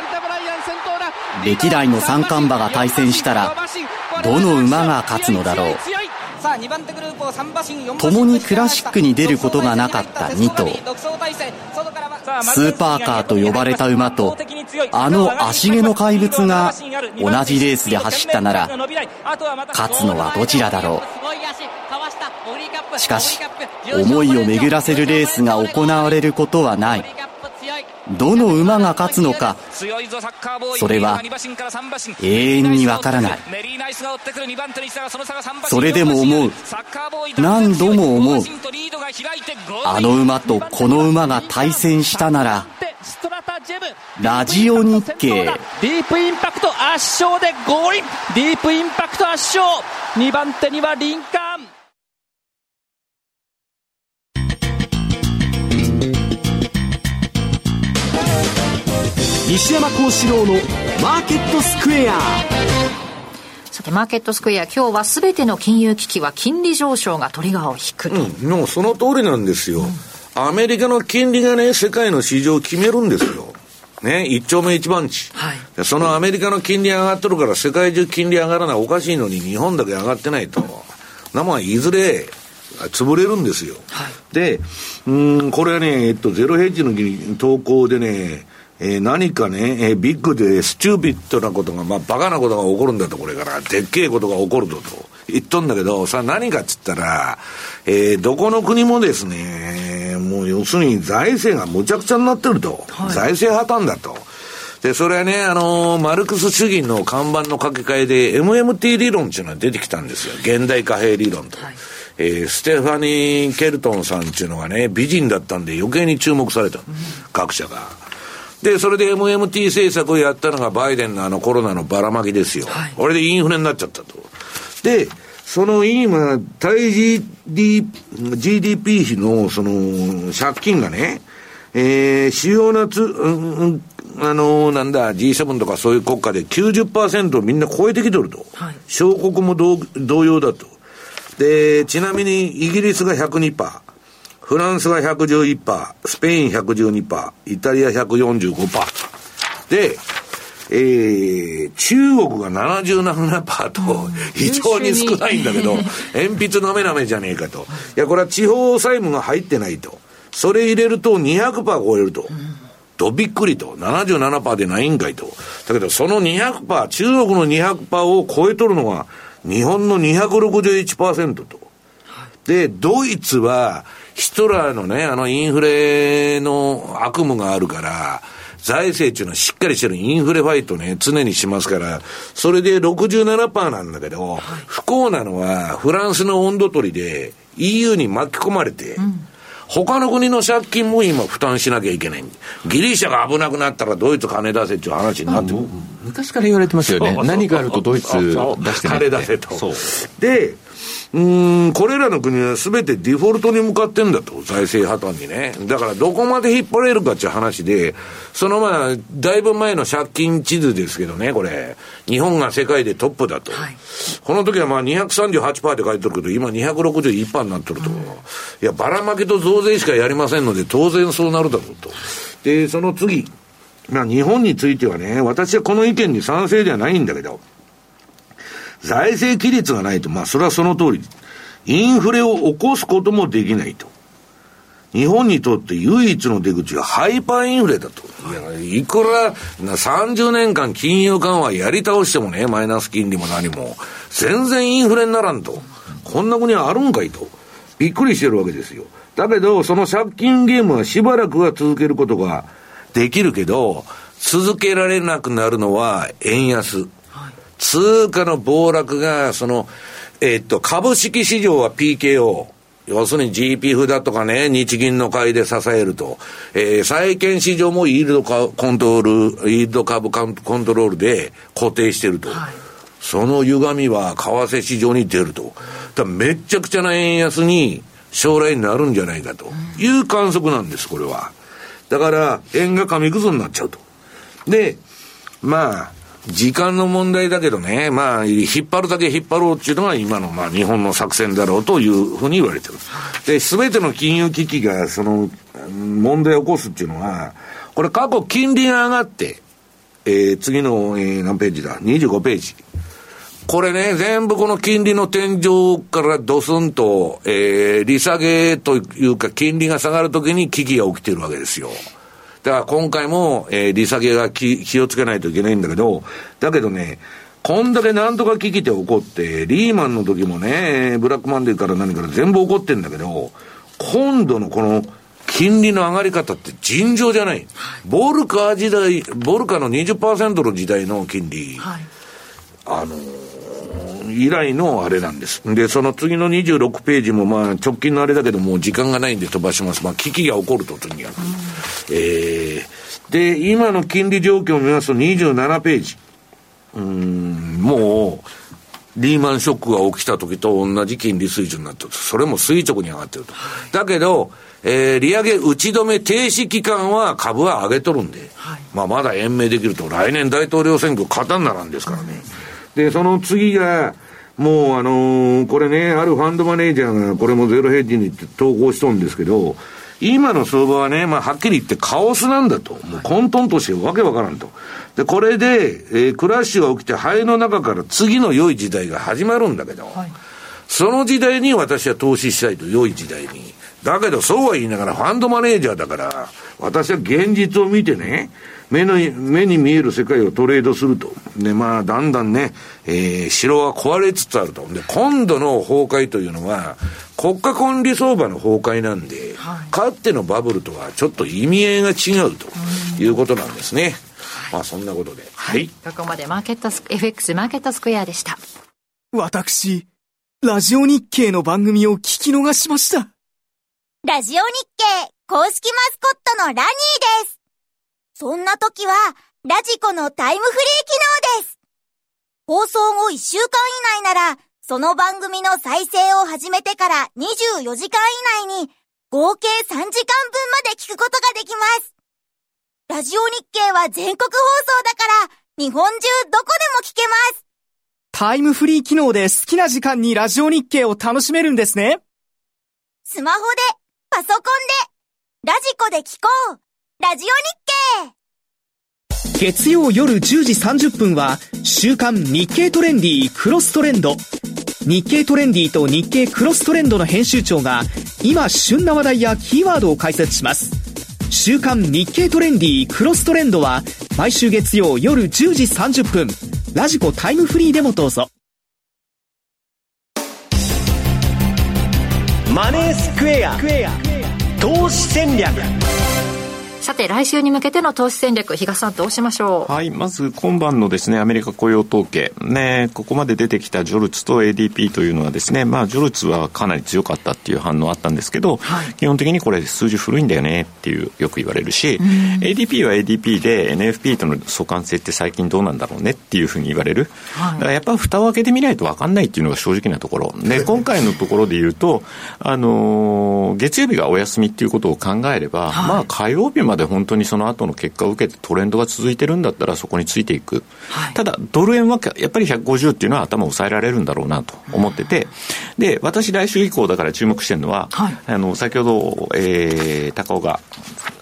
Speaker 14: 歴代の三冠馬が対戦したらどの馬が勝つのだろう。共にクラシックに出ることがなかった2頭スーパーカーと呼ばれた馬とあの足毛の怪物が同じレースで走ったなら勝つのはどちらだろう。しかし思いを巡らせるレースが行われることはないどの馬が勝つのか。それは永遠にわからない。それでも思う。何度も思う。あの馬とこの馬が対戦したならラジオ日経。ディ
Speaker 13: ープインパクト圧勝でゴールイン。ディープインパクト圧勝。2番手にはリンカーン
Speaker 10: 西山幸四郎のマーケットスクエア。
Speaker 4: さてマーケットスクエア今日は全ての金融危機は金利上昇がトリガーを引く
Speaker 2: うん、もうその通りなんですよ、うん、アメリカの金利がね世界の市場を決めるんですよ。ね、一丁目一番地、はい、そのアメリカの金利上がってるから世界中金利上がらないおかしいのに日本だけ上がってないと。なもんいずれ潰れるんですよ、はい、でうんこれはね、えっと、ゼロヘッジの投稿でねえー、何かね、えー、ビッグでスチューピッドなことが、まあ、バカなことが起こるんだと、これから。でっけえことが起こると、と言っとんだけど、さあ何かっつったら、えー、どこの国もですね、もう要するに財政がむちゃくちゃになってると。はい、財政破綻だと。で、それはね、あのー、マルクス主義の看板の掛け替えで、MMT 理論っていうのが出てきたんですよ。現代貨幣理論と。はいえー、ステファニー・ケルトンさんっていうのがね、美人だったんで余計に注目された、うん、各社が。で、それで MMT 政策をやったのがバイデンのあのコロナのばらまきですよ。はい、これでインフレになっちゃったと。で、その今、対 GD GDP 比のその借金がね、えー、主要なつ、うん、あのー、なんだ、G7 とかそういう国家で90%をみんな超えてきとると。はい、小国も同同様だと。で、ちなみにイギリスが102%、フランスが111%、スペイン112%、イタリア145%。で、えー、中国が77%と、非常に少ないんだけど、鉛筆なめなめじゃねえかと。いや、これは地方債務が入ってないと。それ入れると200%超えると。とびっくりと。77%でないんかいと。だけど、その200%、中国の200%を超えとるのが、日本の261%と。で、ドイツは、ヒトラーのね、あのインフレの悪夢があるから、財政っていうのはしっかりしてるインフレファイトね、常にしますから、それで67%なんだけど、不幸なのは、フランスの温度取りで EU に巻き込まれて、うん他の国の借金も今負担しなきゃいけない。ギリシャが危なくなったらドイツ金出せっていう話になってる。
Speaker 3: 昔から言われてますよね。何があるとドイツ出して
Speaker 2: 金出せと。で、うん、これらの国は全てデフォルトに向かってんだと、財政破綻にね。だからどこまで引っ張れるかっていう話で、そのまあ、だいぶ前の借金地図ですけどね、これ。日本が世界でトップだと。はい、この時はまあ238%って書いてるけど、今261%になってると。うん、いや、ばらまきと増税しかやりませんので、当然そうなるだろうと。で、その次。まあ日本についてはね、私はこの意見に賛成ではないんだけど、財政規律がないと、まあそれはその通り。インフレを起こすこともできないと。日本にとって唯一の出口はハイパーインフレだと。いいくら30年間金融緩和やり倒してもね、マイナス金利も何も、全然インフレにならんと。こんな国あるんかいと。びっくりしてるわけですよ。だけど、その借金ゲームはしばらくは続けることができるけど、続けられなくなるのは円安。通貨の暴落が、その、えっと、株式市場は PKO。要するに GP 札とかね、日銀の買いで支えると。えー、債券市場もイールドコントロール、イールド株コントロールで固定してると。はい、その歪みは為替市場に出ると。だめちゃくちゃな円安に将来になるんじゃないかという観測なんです、これは。だから、円が紙くずになっちゃうと。で、まあ、時間の問題だけどね、まあ、引っ張るだけ引っ張ろうっていうのが今の、まあ、日本の作戦だろうというふうに言われてる。で、すべての金融危機が、その、問題を起こすっていうのは、これ過去金利が上がって、えー、次の、えー、何ページだ ?25 ページ。これね、全部この金利の天井からドスンと、えー、利下げというか、金利が下がるときに危機が起きてるわけですよ。だから今回も、えー、利下げが気気をつけないといけないんだけど、だけどね、こんだけなんとか危機って起こって、リーマンの時もね、ブラックマンデーから何から全部起こってんだけど、今度のこの、金利の上がり方って尋常じゃない。ボルカ時代、ボルカの20%の時代の金利、はい、あの以来のあれなんです。で、その次の26ページもまあ直近のあれだけどもう時間がないんで飛ばします。まあ危機が起こるととにかく。えー、で、今の金利状況を見ますと27ページ。うん、もう、リーマンショックが起きた時と同じ金利水準になってる。それも垂直に上がってると。だけど、えー、利上げ打ち止め停止期間は株は上げとるんで、はい、まあまだ延命できると、来年大統領選挙勝たんならんですからね。で、その次が、もうあのー、これね、あるファンドマネージャーがこれもゼロヘッジに投稿しとんですけど、今の相場はね、まあ、はっきり言ってカオスなんだと。もう混沌としてわけわからんと。で、これで、えー、クラッシュが起きて肺の中から次の良い時代が始まるんだけど、はい、その時代に私は投資したいと、良い時代に。だけど、そうは言いながら、ファンドマネージャーだから、私は現実を見てね、目の、目に見える世界をトレードすると。で、まあ、だんだんね、えー、城は壊れつつあると。で、今度の崩壊というのは、国家管理相場の崩壊なんで、はい、かつてのバブルとはちょっと意味合いが違うということなんですね。まあ、そんなことで。
Speaker 4: はい。ここまでマーケットス、FX マーケットスクエアでした。
Speaker 10: 私、
Speaker 15: ラジオ日経の番組を聞き逃しました。
Speaker 16: ラジオ日経公式マスコットのラニーです。そんな時は、ラジコのタイムフリー機能です。放送後1週間以内なら、その番組の再生を始めてから24時間以内に、合計3時間分まで聞くことができます。ラジオ日経は全国放送だから、日本中どこでも聞けます。
Speaker 15: タイムフリー機能で好きな時間にラジオ日経を楽しめるんですね。
Speaker 16: スマホで、パソコンで、ラジコで聞こう。ラジオ日
Speaker 15: 経月曜夜10時30分は、週刊日経トレンディークロストレンド。日経トレンディーと日経クロストレンドの編集長が、今旬な話題やキーワードを解説します。週刊日経トレンディークロストレンドは、毎週月曜夜10時30分、ラジコタイムフリーでもどうぞ。
Speaker 10: マネースクエア投資戦略
Speaker 4: さて来週に向けての投資戦略比嘉さんどうしましょ
Speaker 3: う。はいまず今晩のですねアメリカ雇用統計。ねここまで出てきたジョルツと ADP というのはですねまあジョルツはかなり強かったっていう反応あったんですけど、はい、基本的にこれ数字古いんだよねっていうよく言われるし ADP は ADP で NFP との相関性って最近どうなんだろうねっていうふうに言われる、はい、だからやっぱ蓋を開けてみないと分かんないっていうのが正直なところ。で今回のところで言うとあのー、月曜日がお休みっていうことを考えれば、はい、まあ火曜日までまで本当にその後の結果を受けてトレンドが続いてるんだったらそこについていく、はい、ただドル円はやっぱり150っていうのは頭を抑えられるんだろうなと思ってて、で私来週以降だから注目してるのは、はい、あの先ほど、えー、高尾が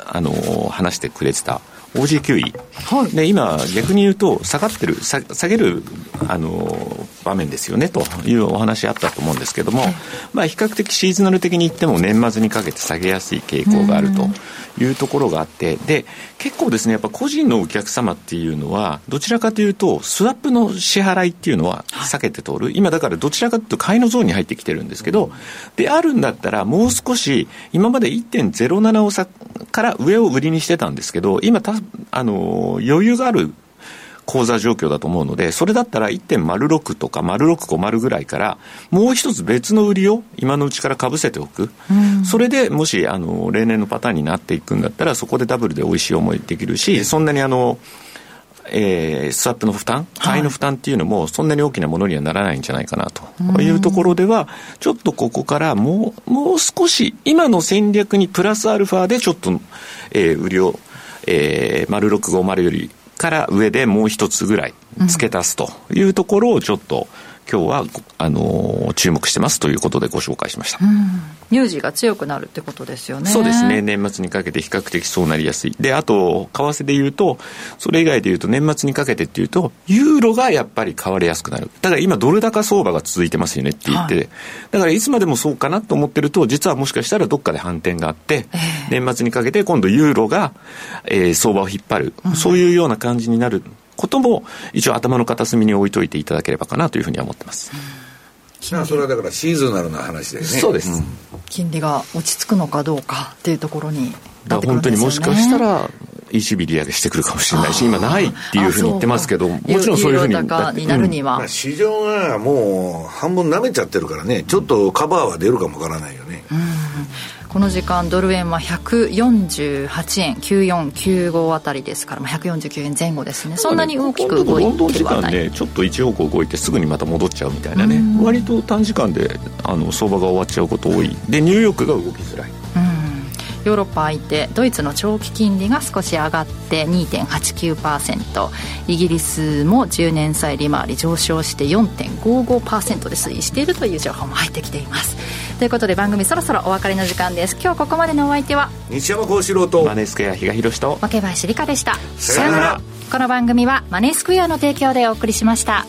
Speaker 3: あの話してくれてた OG9 位、はい、で今逆に言うと下がってる下げるあの場面ですよねというお話あったと思うんですけども、はい、まあ比較的シーズナル的に言っても年末にかけて下げやすい傾向があるというところがあってで結構ですねやっぱ個人のお客様っていうのはどちらかというとスワップの支払いっていうのは避けて通る、はい、今だからどちらかというと買いのゾーンに入ってきてるんですけど、であるんだったらもう少し今まで1.07をさから上を売りにしてたんですけど今たあの余裕がある口座状況だと思うので、それだったら1.06とか丸650ぐらいから、もう一つ別の売りを今のうちからかぶせておく。うん、それでもし、あの、例年のパターンになっていくんだったら、そこでダブルで美味しい思いできるし、そんなにあの、えー、スワップの負担、買いの負担っていうのも、そんなに大きなものにはならないんじゃないかなと。いうところでは、ちょっとここからもう、もう少し、今の戦略にプラスアルファでちょっと、えー、売りを、えー、丸650よりから上でもう一つぐらい付け足すというところをちょっと、今日はあの注目してますということでご紹介しました、うん、
Speaker 4: 乳児が強くなるってことですよね。
Speaker 3: そうですね。年末にかけて比較的そうなりやすい。であと為替でいうとそれ以外でいうと年末にかけてっていうとユーロがやっぱり買われやすくなる。だから今ドル高相場が続いてますよねって言って、はい、だからいつまでもそうかなと思ってると実はもしかしたらどっかで反転があって、えー、年末にかけて今度ユーロが、えー、相場を引っ張る、うん、そういうような感じになることも一応頭の片隅に置いといていただければかなというふうには思ってます。
Speaker 2: まあ、それはだからシーズナルな話でね。
Speaker 3: そうです、うん、
Speaker 4: 金利が落ち着くのかどうかっていうところに
Speaker 3: だ本当にもしかしたら ECB 利上げしてくるかもしれないし今ないっていうふうに言ってますけどもちろんそういうふうに
Speaker 4: になるには、
Speaker 2: うん、市場がもう半分舐めちゃってるからねちょっとカバーは出るかもわからないよね、うん
Speaker 4: この時間ドル円は148円9495あたりですから、まあ、149円前後ですね。そんなに大きく動いてはない。
Speaker 3: ねちょっと一方向動いてすぐにまた戻っちゃうみたいなね。割と短時間であの相場が終わっちゃうこと多い。でニューヨークが動きづらい
Speaker 4: ヨーロッパ相手ドイツの長期金利が少し上がって2.89%イギリスも10年債利回り上昇して4.55%で推移しているという情報も入ってきています。ということで番組そろそろお別れの時間です。今日ここまでのお相手は
Speaker 2: 西山幸四郎と
Speaker 3: マネースクエア比嘉宏と
Speaker 4: 若林理香でした。
Speaker 2: さよなら。
Speaker 4: この番組はマネースクエアの提供でお送りしました